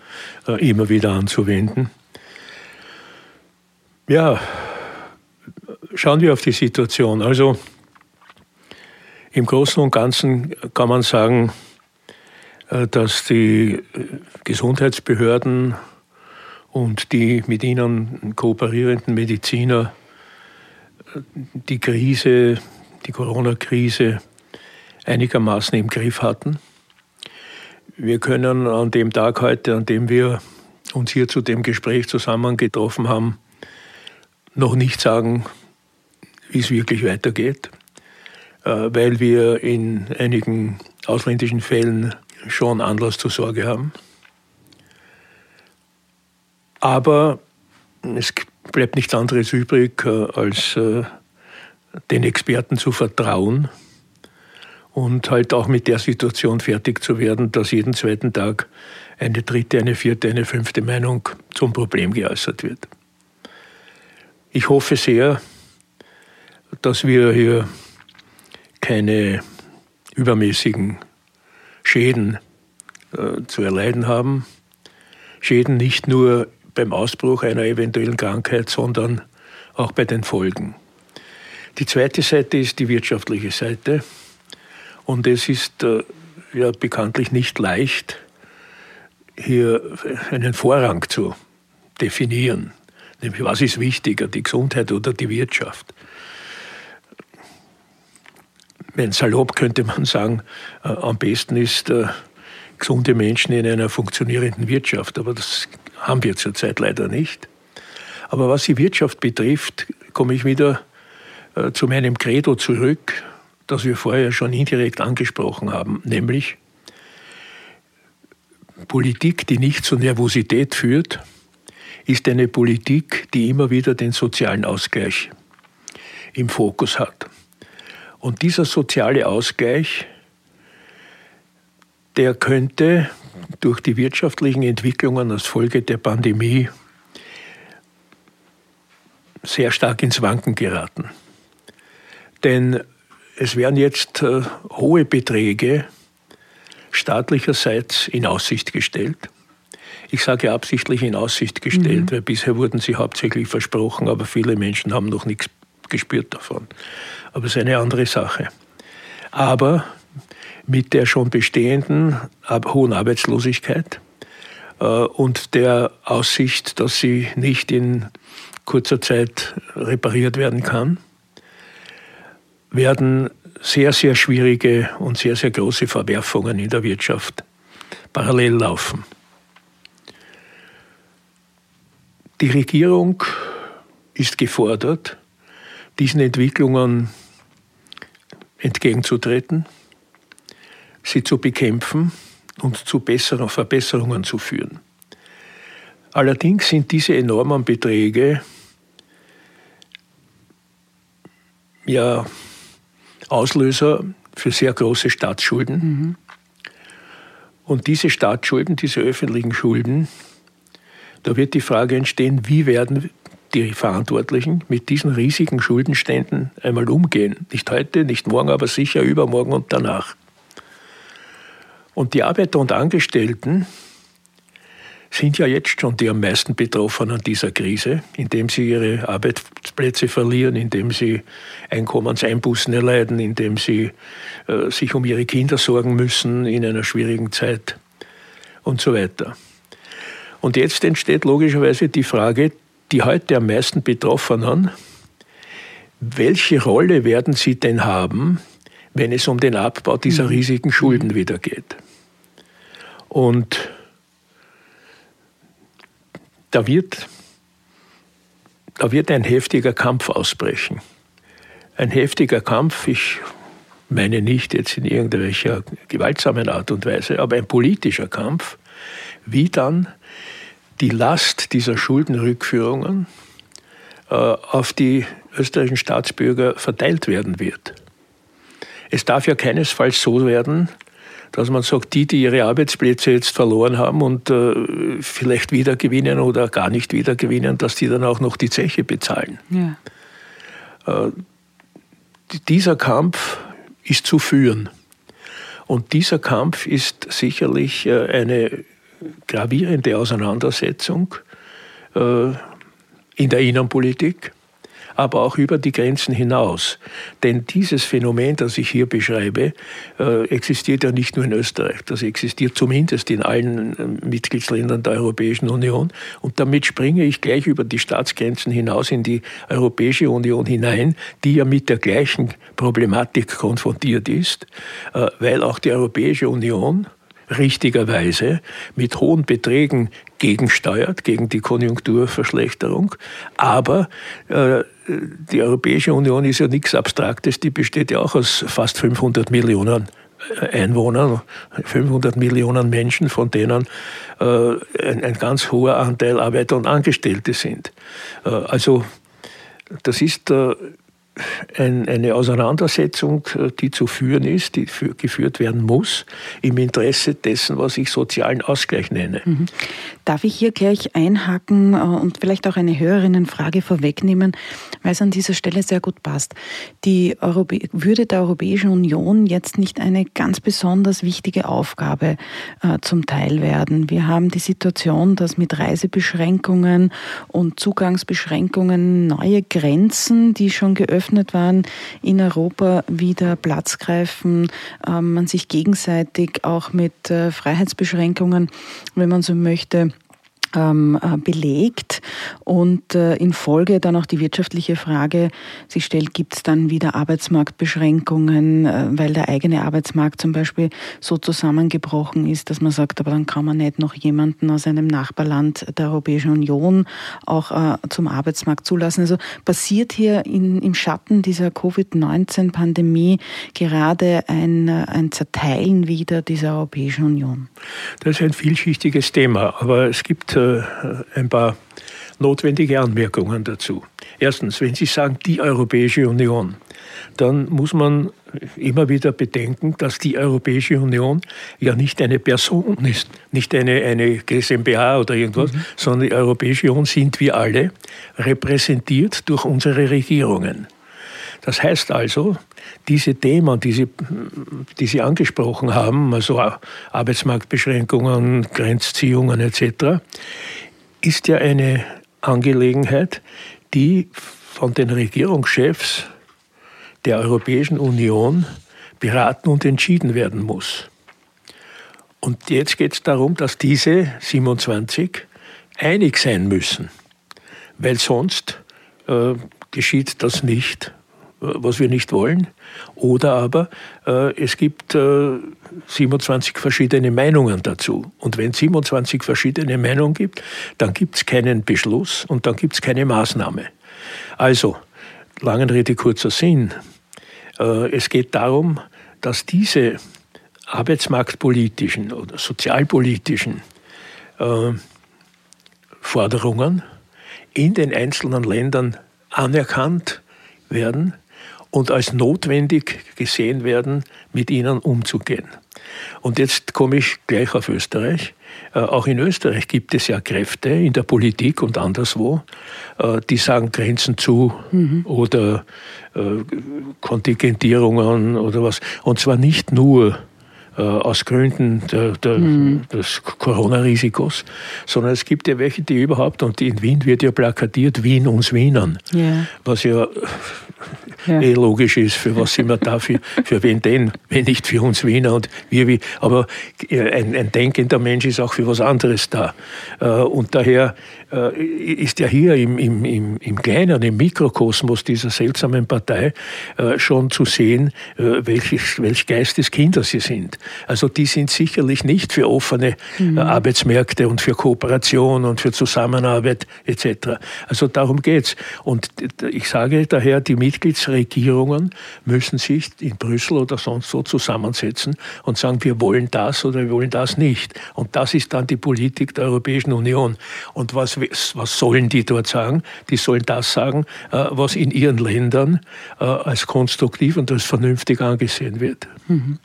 Speaker 4: äh, immer wieder anzuwenden. Ja, schauen wir auf die Situation. Also im Großen und Ganzen kann man sagen, äh, dass die äh, Gesundheitsbehörden und die mit ihnen kooperierenden Mediziner die Krise, die Corona-Krise einigermaßen im Griff hatten. Wir können an dem Tag heute, an dem wir uns hier zu dem Gespräch zusammengetroffen haben, noch nicht sagen, wie es wirklich weitergeht, äh, weil wir in einigen ausländischen Fällen schon Anlass zur Sorge haben. Aber es bleibt nichts anderes übrig, äh, als äh, den Experten zu vertrauen und halt auch mit der Situation fertig zu werden, dass jeden zweiten Tag eine dritte, eine vierte, eine fünfte Meinung zum Problem geäußert wird. Ich hoffe sehr, dass wir hier keine übermäßigen Schäden äh, zu erleiden haben. Schäden nicht nur beim Ausbruch einer eventuellen Krankheit, sondern auch bei den Folgen. Die zweite Seite ist die wirtschaftliche Seite. Und es ist äh, ja bekanntlich nicht leicht, hier einen Vorrang zu definieren. Nämlich, was ist wichtiger, die Gesundheit oder die Wirtschaft? Wenn salopp könnte man sagen, äh, am besten ist äh, gesunde Menschen in einer funktionierenden Wirtschaft. Aber das haben wir zurzeit leider nicht. Aber was die Wirtschaft betrifft, komme ich wieder äh, zu meinem Credo zurück das wir vorher schon indirekt angesprochen haben, nämlich Politik, die nicht zur Nervosität führt, ist eine Politik, die immer wieder den sozialen Ausgleich im Fokus hat. Und dieser soziale Ausgleich, der könnte durch die wirtschaftlichen Entwicklungen als Folge der Pandemie sehr stark ins Wanken geraten. Denn es werden jetzt äh, hohe Beträge staatlicherseits in Aussicht gestellt. Ich sage absichtlich in Aussicht gestellt, mhm. weil bisher wurden sie hauptsächlich versprochen, aber viele Menschen haben noch nichts gespürt davon. Aber es ist eine andere Sache. Aber mit der schon bestehenden hohen Arbeitslosigkeit äh, und der Aussicht, dass sie nicht in kurzer Zeit repariert werden kann, werden sehr, sehr schwierige und sehr, sehr große Verwerfungen in der Wirtschaft parallel laufen. Die Regierung ist gefordert, diesen Entwicklungen entgegenzutreten, sie zu bekämpfen und zu besseren Verbesserungen zu führen. Allerdings sind diese enormen Beträge ja Auslöser für sehr große Staatsschulden. Mhm. Und diese Staatsschulden, diese öffentlichen Schulden, da wird die Frage entstehen, wie werden die Verantwortlichen mit diesen riesigen Schuldenständen einmal umgehen. Nicht heute, nicht morgen, aber sicher übermorgen und danach. Und die Arbeiter und Angestellten sind ja jetzt schon die am meisten Betroffenen dieser Krise, indem sie ihre Arbeitsplätze verlieren, indem sie Einkommenseinbußen erleiden, indem sie äh, sich um ihre Kinder sorgen müssen in einer schwierigen Zeit und so weiter. Und jetzt entsteht logischerweise die Frage, die heute am meisten Betroffenen, welche Rolle werden sie denn haben, wenn es um den Abbau dieser mhm. riesigen Schulden wieder geht? Und da wird, da wird ein heftiger Kampf ausbrechen. Ein heftiger Kampf, ich meine nicht jetzt in irgendwelcher gewaltsamen Art und Weise, aber ein politischer Kampf, wie dann die Last dieser Schuldenrückführungen äh, auf die österreichischen Staatsbürger verteilt werden wird. Es darf ja keinesfalls so werden, dass man sagt, die, die ihre Arbeitsplätze jetzt verloren haben und äh, vielleicht wieder gewinnen oder gar nicht wieder gewinnen, dass die dann auch noch die Zeche bezahlen. Ja. Äh, dieser Kampf ist zu führen. Und dieser Kampf ist sicherlich äh, eine gravierende Auseinandersetzung äh, in der Innenpolitik aber auch über die Grenzen hinaus. Denn dieses Phänomen, das ich hier beschreibe, äh, existiert ja nicht nur in Österreich, das existiert zumindest in allen äh, Mitgliedsländern der Europäischen Union. Und damit springe ich gleich über die Staatsgrenzen hinaus in die Europäische Union hinein, die ja mit der gleichen Problematik konfrontiert ist, äh, weil auch die Europäische Union richtigerweise mit hohen Beträgen gegensteuert, gegen die Konjunkturverschlechterung. Aber äh, die Europäische Union ist ja nichts Abstraktes, die besteht ja auch aus fast 500 Millionen äh, Einwohnern, 500 Millionen Menschen, von denen äh, ein, ein, ganz hoher Anteil Arbeiter und Angestellte sind. Äh, also das ist äh, eine Auseinandersetzung, äh, die zu führen ist, die geführt werden muss, im Interesse dessen, was ich sozialen Ausgleich nenne. Mhm.
Speaker 2: Darf ich hier gleich einhaken äh, und vielleicht auch eine Hörerinnenfrage vorwegnehmen, weil es an dieser Stelle sehr gut passt. Die Europä würde der Europäischen Union jetzt nicht eine ganz besonders wichtige Aufgabe äh, zum Teil werden? Wir haben die Situation, dass mit Reisebeschränkungen und Zugangsbeschränkungen neue Grenzen, die schon geöffnet geöffnet waren, in Europa wieder Platz greifen, ähm, man sich gegenseitig auch mit äh, Freiheitsbeschränkungen, wenn man so möchte, belegt und äh, in Folge dann auch die wirtschaftliche Frage sich stellt, gibt es dann wieder Arbeitsmarktbeschränkungen, äh, weil der eigene Arbeitsmarkt zum Beispiel so zusammengebrochen ist, dass man sagt, aber dann kann man nicht noch jemanden aus einem Nachbarland der Europäischen Union auch äh, zum Arbeitsmarkt zulassen. Also passiert hier in, im Schatten dieser Covid-19-Pandemie gerade ein, äh, ein Zerteilen wieder dieser Europäischen Union?
Speaker 4: Das ist ein vielschichtiges Thema, aber es gibt äh, ein paar notwendige Anmerkungen dazu. Erstens, wenn Sie sagen die Europäische Union, dann muss man immer wieder bedenken, dass die Europäische Union ja nicht eine Person ist, nicht eine, eine GmbH oder irgendwas, mhm. sondern die Europäische Union sind wir alle, repräsentiert durch unsere Regierungen. Das heißt also, diese Themen, die Sie, die Sie angesprochen haben, also Arbeitsmarktbeschränkungen, Grenzziehungen etc., ist ja eine Angelegenheit, die von den Regierungschefs der Europäischen Union beraten und entschieden werden muss. Und jetzt geht es darum, dass diese 27 einig sein müssen, weil sonst äh, geschieht das nicht, was wir nicht wollen. Oder aber äh, es gibt äh, 27 verschiedene Meinungen dazu. Und wenn es 27 verschiedene Meinungen gibt, dann gibt es keinen Beschluss und dann gibt es keine Maßnahme. Also, langen Rede, kurzer Sinn. Äh, es geht darum, dass diese arbeitsmarktpolitischen oder sozialpolitischen äh, Forderungen in den einzelnen Ländern anerkannt werden und als notwendig gesehen werden, mit ihnen umzugehen. Und jetzt komme ich gleich auf Österreich. Äh, auch in Österreich gibt es ja Kräfte in der Politik und anderswo, äh, die sagen Grenzen zu mhm. oder äh, Kontingentierungen oder was. Und zwar nicht nur aus Gründen der, der, mhm. des Corona-Risikos, sondern es gibt ja welche, die überhaupt, und in Wien wird ja plakatiert, Wien uns Wienern, yeah. was ja, ja, eh logisch ist, für was sind wir da, für, für wen denn, wenn nicht für uns Wiener und wir wie, aber ein, ein denkender Mensch ist auch für was anderes da. Äh, und daher äh, ist ja hier im, im, im, im kleinen, im Mikrokosmos dieser seltsamen Partei schon zu sehen, welches, welch Geisteskinder sie sind. Also die sind sicherlich nicht für offene mhm. Arbeitsmärkte und für Kooperation und für Zusammenarbeit etc. Also darum geht's. Und ich sage daher, die Mitgliedsregierungen müssen sich in Brüssel oder sonst wo zusammensetzen und sagen, wir wollen das oder wir wollen das nicht. Und das ist dann die Politik der Europäischen Union. Und was, was sollen die dort sagen? Die sollen das sagen, äh, was in ihren Ländern äh, als konstruktiv und als vernünftig angesehen wird. Mhm.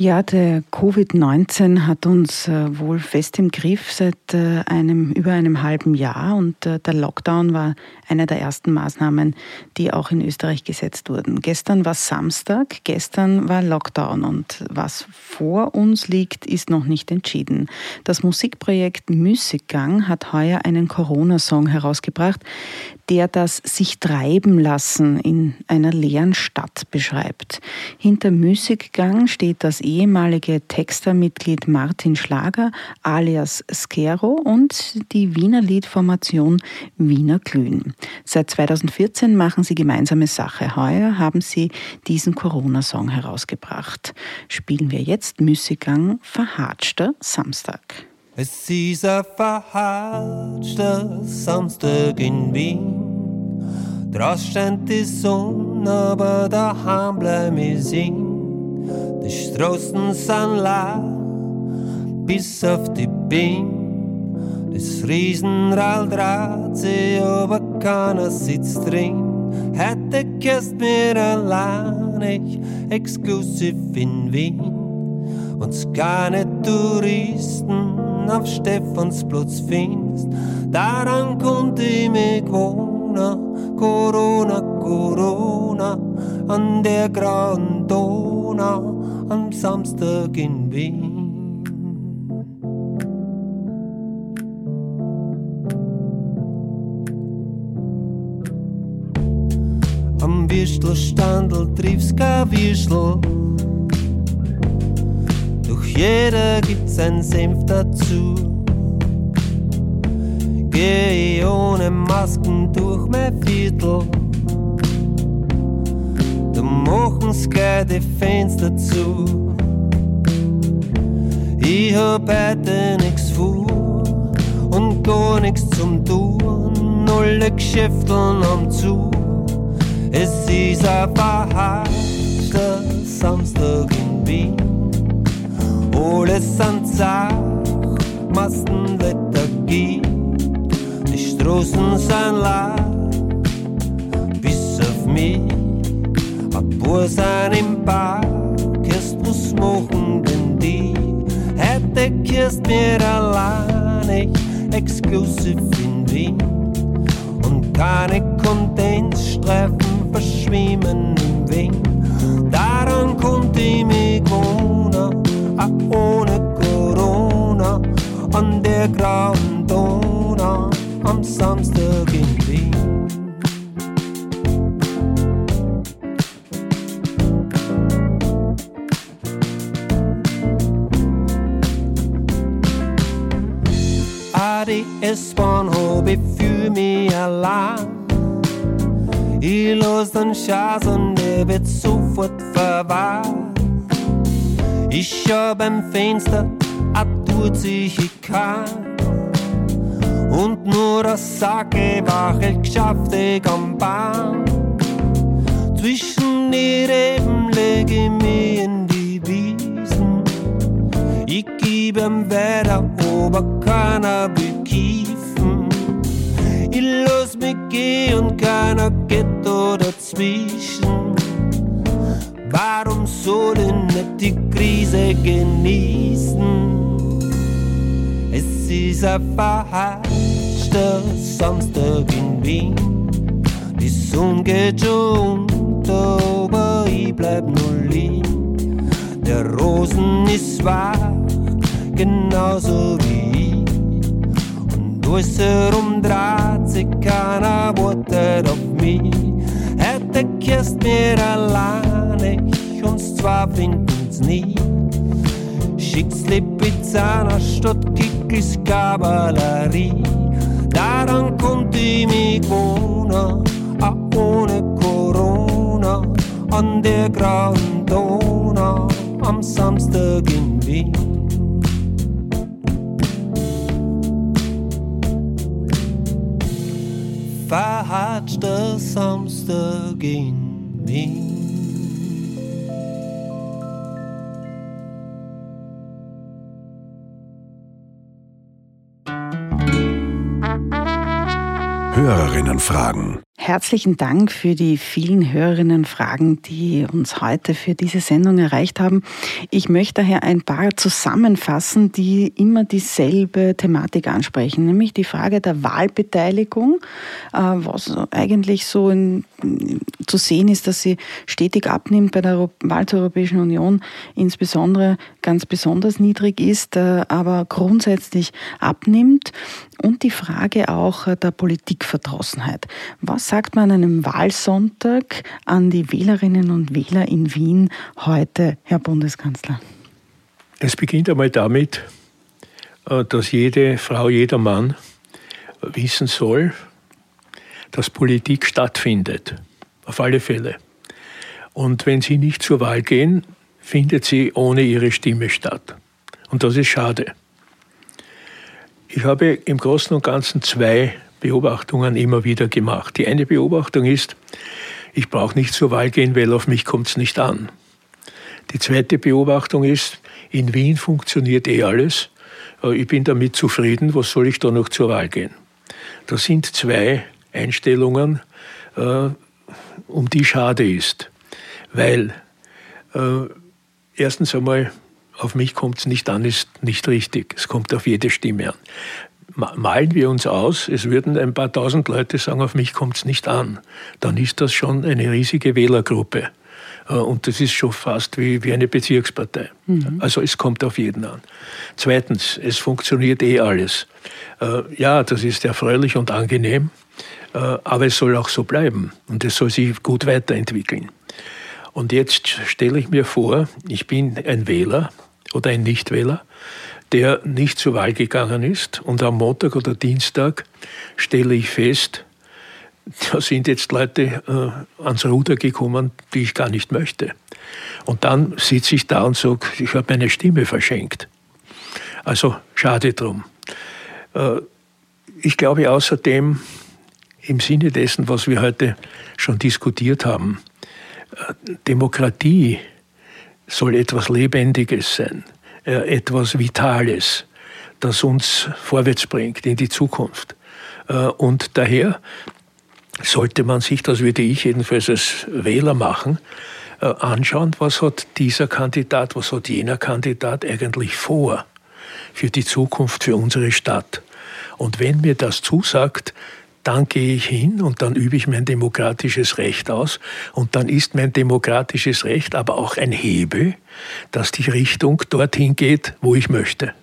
Speaker 2: Ja, der Covid-19 hat uns äh, wohl fest im Griff seit äh, einem, über einem halben Jahr und äh, der Lockdown war eine der ersten Maßnahmen, die auch in Österreich gesetzt wurden. Gestern war Samstag, gestern war Lockdown und was vor uns liegt, ist noch nicht entschieden. Das Musikprojekt Müßiggang hat heuer einen Corona-Song herausgebracht, der das sich treiben lassen in einer leeren Stadt beschreibt. Hinter Müßiggang steht das ehemalige Textermitglied Martin Schlager alias Skero und die Wiener Liedformation Wiener Glühen. Seit 2014 machen sie gemeinsame Sache. Heuer haben sie diesen Corona-Song herausgebracht. Spielen wir jetzt Müßiggang Verhatschter Samstag.
Speaker 7: Es ist ein verhatschter Samstag in Wien. Draußen scheint die Sonne, aber daheim bleib ich sehen. Die Straßen sind leer, bis auf die Bienen. Das Riesenrad dreht sich, aber keiner sitzt drin. Heute gehst mir allein, ich exklusiv in Wien. Uns keine Touristen auf Stephansplatz findest, daran konnte ich mich gewohnen. Corona, Corona, an der grauen Donau, am Samstag in Wien. Am Würstelstandel triffst kein Würstel jeder gibt seinen Senf dazu. Geh ohne Masken durch mein Viertel. Da machen's gleich die Fenster zu. Ich hab heute nix vor und gar nix zum Tun. Alle Geschäfteln am zu. Es ist ein verhasster Samstag in Wien. Alles an Zach, Massenlethargie. Die Straßen sind leer, bis auf mich. Ein Wo sind im Park, erst was machen denn die? Hätte kirst mir allein, exklusiv in Wien. Und keine Kondensstreifen verschwimmen im Wind. Daran konnte ich mich wohnen, auch ohne Corona, an der grauen Donau am Samstag in Wien. die S-Bahn hab ich für mich allein. Ich los den Schatz und der wird sofort verwahrt. Ich schau beim Fenster, a tut sich ich. Und nur das Sacke wachelt geschafft ich am Bahn. Zwischen die Reben leg ich mich in die Wiesen. Ich geb ihm Wetter, aber keiner bekiefen. Ich los mich gehen und keiner geht da dazwischen. Warum soll ich nicht die Krise genießen? Es ist ein verhaschter Samstag in Wien. Die Sonne geht schon aber ich bleib nur liegen. Der Rosen ist wach, genauso wie ich. Und alles herum dreht sich keiner wartet auf mich. Hätte kirst mir alleine, ich uns zwar finden's nie. Schick's Lipizzaner statt Kickels Kavallerie. Daran konnte ich mich wohnen, auch ohne Corona, an der grauen Donau am Samstag in Wien. Verhatschter Samstag in Wien.
Speaker 1: Hörerinnen fragen.
Speaker 2: Herzlichen Dank für die vielen Hörerinnenfragen, die uns heute für diese Sendung erreicht haben. Ich möchte daher ein paar zusammenfassen, die immer dieselbe Thematik ansprechen, nämlich die Frage der Wahlbeteiligung, äh, was eigentlich so in, zu sehen ist, dass sie stetig abnimmt bei der Wahl zur Europäischen Union, insbesondere ganz besonders niedrig ist, äh, aber grundsätzlich abnimmt. Und die Frage auch der Politikverdrossenheit. Was sagt man an einem Wahlsonntag an die Wählerinnen und Wähler in Wien heute, Herr Bundeskanzler?
Speaker 4: Es beginnt einmal damit, äh, dass jede Frau, jeder Mann wissen soll, dass Politik stattfindet. Auf alle Fälle. Und wenn sie nicht zur Wahl gehen, findet sie ohne ihre Stimme statt. Und das ist schade. Ich habe im Großen und Ganzen zwei Beobachtungen immer wieder gemacht. Die eine Beobachtung ist, ich brauche nicht zur Wahl gehen, weil auf mich kommt es nicht an. Die zweite Beobachtung ist, in Wien funktioniert eh alles. Äh, ich bin damit zufrieden, was soll ich da noch zur Wahl gehen? Das sind zwei Einstellungen, äh, um die schade ist. Weil äh, erstens einmal, auf mich kommt es nicht an, ist nicht richtig. Es kommt auf jede Stimme an malen wir uns aus, es würden ein paar tausend Leute sagen, auf mich kommt es nicht an, dann ist das schon eine riesige Wählergruppe. Äh, und das ist schon fast wie, wie eine Bezirkspartei. Mhm. Also es kommt auf jeden an. Zweitens, es funktioniert eh alles. Äh, ja, das ist erfreulich und angenehm, äh, aber es soll auch so bleiben und es soll sich gut weiterentwickeln. Und jetzt stelle ich mir vor, ich bin ein Wähler oder ein Nichtwähler der nicht zur Wahl gegangen ist. Und am Montag oder Dienstag stelle ich fest, da sind jetzt Leute äh, ans Ruder gekommen, die ich gar nicht möchte. Und dann sitze ich da und sage, ich habe meine Stimme verschenkt. Also schade drum. Äh, ich glaube außerdem, im Sinne dessen, was wir heute schon diskutiert haben, äh, Demokratie soll etwas Lebendiges sein. Äh, etwas Vitales, das uns vorwärts bringt in die Zukunft. Äh, und daher sollte man sich, das würde ich jedenfalls als Wähler machen, äh, anschauen, was hat dieser Kandidat, was hat jener Kandidat eigentlich vor für die Zukunft, für unsere Stadt. Und wenn mir das zusagt, dann gehe ich hin und dann übe ich mein demokratisches Recht aus. Und dann ist mein demokratisches Recht aber auch ein Hebel, dass die Richtung dorthin geht, wo ich möchte.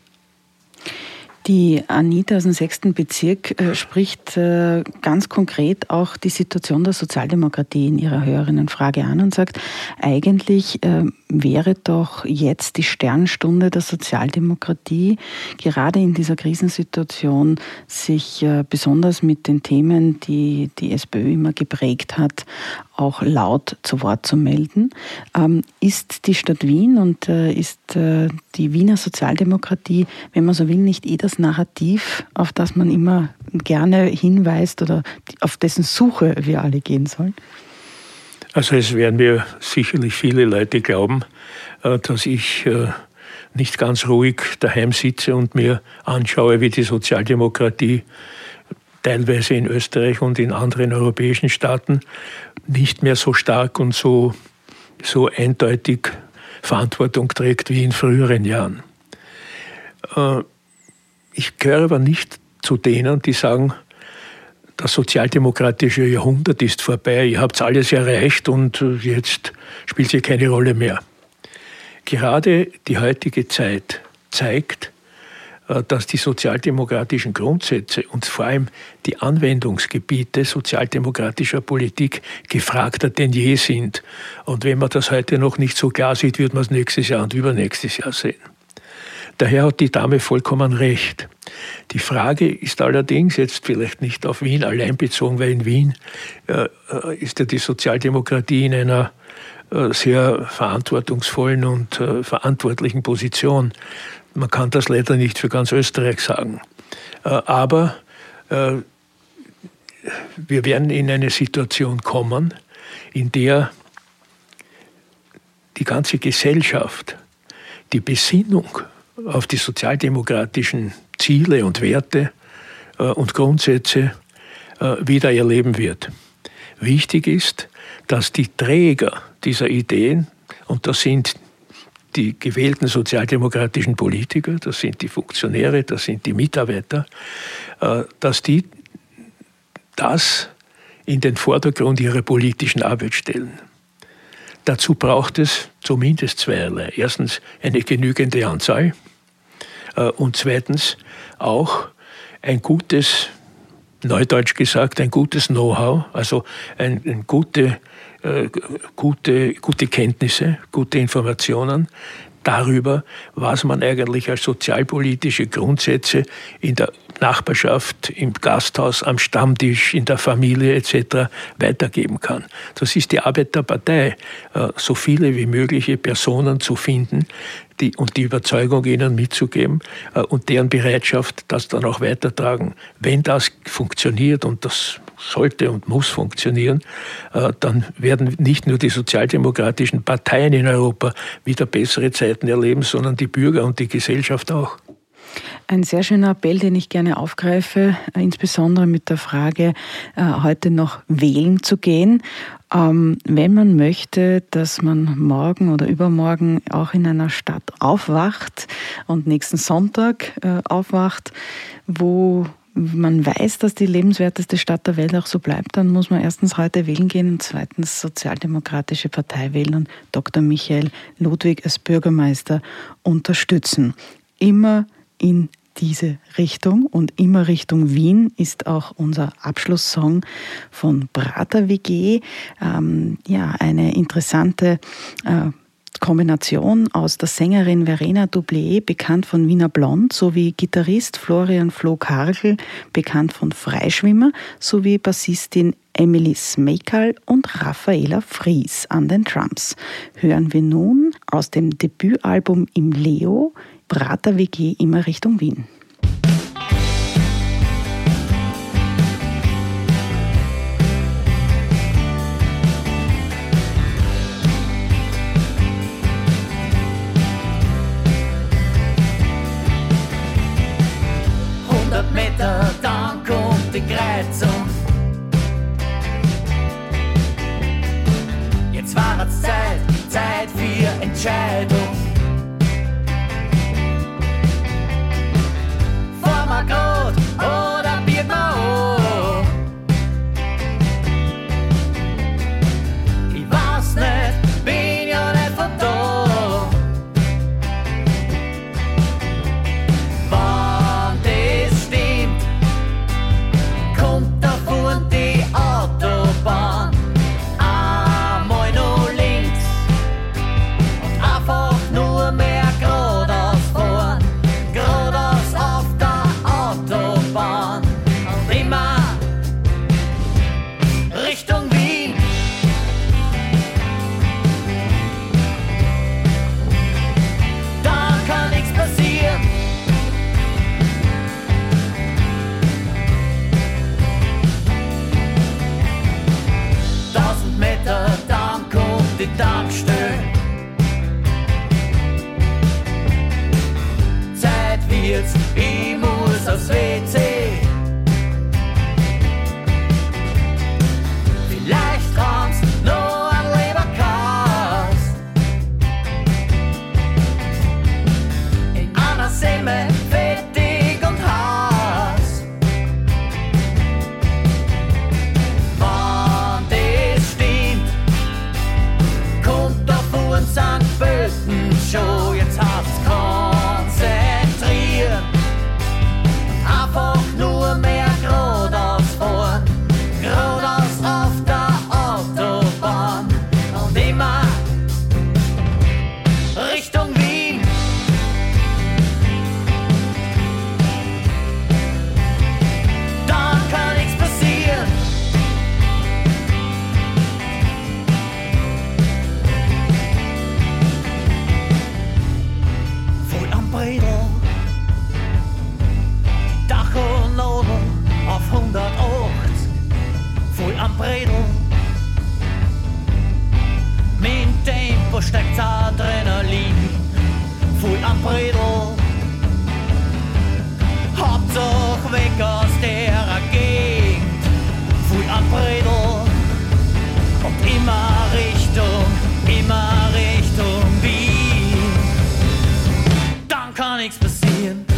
Speaker 2: Die Anita aus dem sechsten Bezirk äh, spricht äh, ganz konkret auch die Situation der Sozialdemokratie in ihrer Hörerinnenfrage an und sagt, eigentlich äh, wäre doch jetzt die Sternstunde der Sozialdemokratie, gerade in dieser Krisensituation, sich äh, besonders mit den Themen, die die SPÖ immer geprägt hat, auch laut zu Wort zu melden. Ähm, ist die Stadt Wien und äh, ist äh, die Wiener Sozialdemokratie, wenn man so will, nicht eh das Narrativ, auf das man immer gerne hinweist oder auf dessen Suche wir alle gehen sollen?
Speaker 4: Also es werden mir sicherlich viele Leute glauben, äh, dass ich nicht ganz ruhig daheim sitze und mir anschaue, wie die Sozialdemokratie teilweise in Österreich und in anderen europäischen Staaten nicht mehr so stark und so, so eindeutig Verantwortung trägt wie in früheren Jahren. Äh, ich gehöre aber nicht zu denen, die sagen, das sozialdemokratische Jahrhundert ist vorbei, ihr habt alles erreicht und jetzt spielt sie keine Rolle mehr. Gerade die heutige Zeit zeigt, äh, dass die sozialdemokratischen Grundsätze und vor allem die Anwendungsgebiete sozialdemokratischer Politik gefragter denn je sind. Und wenn man das heute noch nicht so klar sieht, wird man es nächstes Jahr und übernächstes Jahr sehen. Daher hat die Dame vollkommen recht. Die Frage ist allerdings jetzt vielleicht nicht auf Wien allein bezogen, weil in Wien äh, äh ist ja die Sozialdemokratie in einer äh, sehr verantwortungsvollen und äh, verantwortlichen Position. Man kann das leider nicht für ganz Österreich sagen. Äh, aber äh, wir werden in eine Situation kommen, in der die ganze Gesellschaft die Besinnung auf die sozialdemokratischen Ziele und Werte äh, und Grundsätze wieder erleben wird. Wichtig ist, dass die Träger dieser Ideen, und das sind die gewählten sozialdemokratischen Politiker, das sind die Funktionäre, das sind die Mitarbeiter, äh, dass die das in den Vordergrund ihrer politischen Arbeit stellen. Dazu braucht es zumindest zweierlei. Erstens eine genügende Anzahl äh, und zweitens auch ein gutes, neudeutsch gesagt, ein gutes Know-how, also ein, eine gute äh, gute, gute Kenntnisse, gute Informationen darüber, was man eigentlich als sozialpolitische Grundsätze in der Nachbarschaft, im Gasthaus, am Stammtisch, in der Familie etc. weitergeben kann. Das ist die Arbeit der Partei, äh, so viele wie mögliche Personen zu finden die, und die Überzeugung ihnen mitzugeben äh, und deren Bereitschaft, das dann auch weitertragen. Wenn das funktioniert und das sollte und muss funktionieren, äh, dann werden nicht nur die sozialdemokratischen Parteien in Europa wieder bessere Zeiten erleben, sondern die Bürger und die Gesellschaft auch.
Speaker 2: Ein sehr schöner Appell, den ich gerne aufgreife, äh, insbesondere mit der Frage, äh, heute noch wählen zu gehen. Ähm, wenn man möchte, dass man morgen oder übermorgen auch in einer Stadt aufwacht und nächsten Sonntag aufwacht, wo man weiß, dass die lebenswerteste Stadt der Welt auch so bleibt, dann muss man erstens heute wählen gehen und zweitens Sozialdemokratische Partei wählen und Dr. Michael Ludwig als Bürgermeister unterstützen. Immer in diese Richtung und immer Richtung Wien ist auch unser Abschlusssong von Prater WG. Ähm, ja, eine interessante äh, Kombination aus der Sängerin Verena Dublier, bekannt von Wiener Blond, sowie Gitarrist Florian Flo Kargel, bekannt von Freischwimmer, sowie Bassistin Emily Smekal und Raffaela Fries an den Drums. Hören wir nun aus dem Debütalbum Im Leo Prater WG immer Richtung Wien.
Speaker 8: Begrenzung. Jetzt war es Zeit, Zeit für Entscheidung. Vor Macron. Dann kann nichts passieren.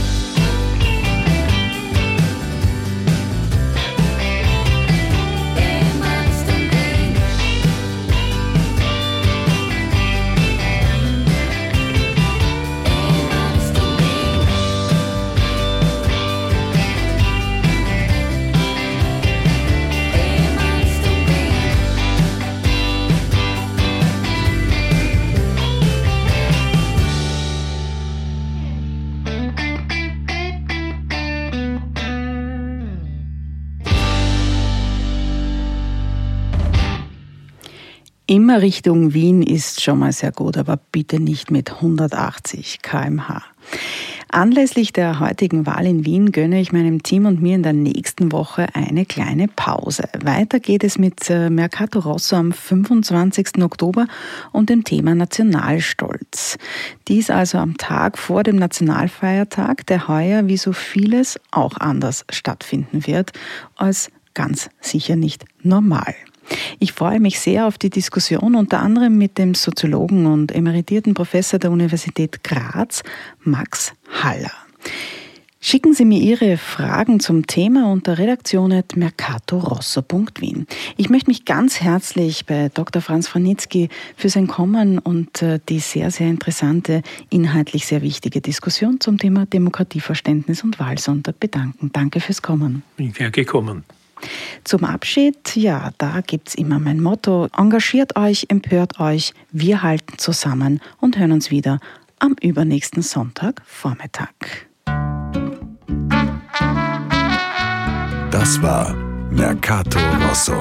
Speaker 2: Immer Richtung Wien ist schon mal sehr gut, aber bitte nicht mit 180 kmh. Anlässlich der heutigen Wahl in Wien gönne ich meinem Team und mir in der nächsten Woche eine kleine Pause. Weiter geht es mit äh, Mercato Rosso am 25. Oktober und dem Thema Nationalstolz. Dies also am Tag vor dem Nationalfeiertag, der heuer wie so vieles auch anders stattfinden wird als ganz sicher nicht normal. Ich freue mich sehr auf die Diskussion, unter anderem mit dem Soziologen und emeritierten Professor der Universität Graz, Max Haller. Schicken Sie mir Ihre Fragen zum Thema unter redaktion.mercatorosso.wien. Ich möchte mich ganz herzlich bei Dr. Franz Franitzky für sein Kommen und äh, die sehr, sehr interessante, inhaltlich sehr wichtige Diskussion zum Thema Demokratieverständnis und Wahlsonntag bedanken. Danke fürs Kommen.
Speaker 4: Bin gern gekommen.
Speaker 2: Zum Abschied, ja, da gibt's immer mein Motto. Engagiert euch, empört euch, wir halten zusammen und hören uns wieder am übernächsten Sonntag Vormittag.
Speaker 1: Das war Mercato Rosso.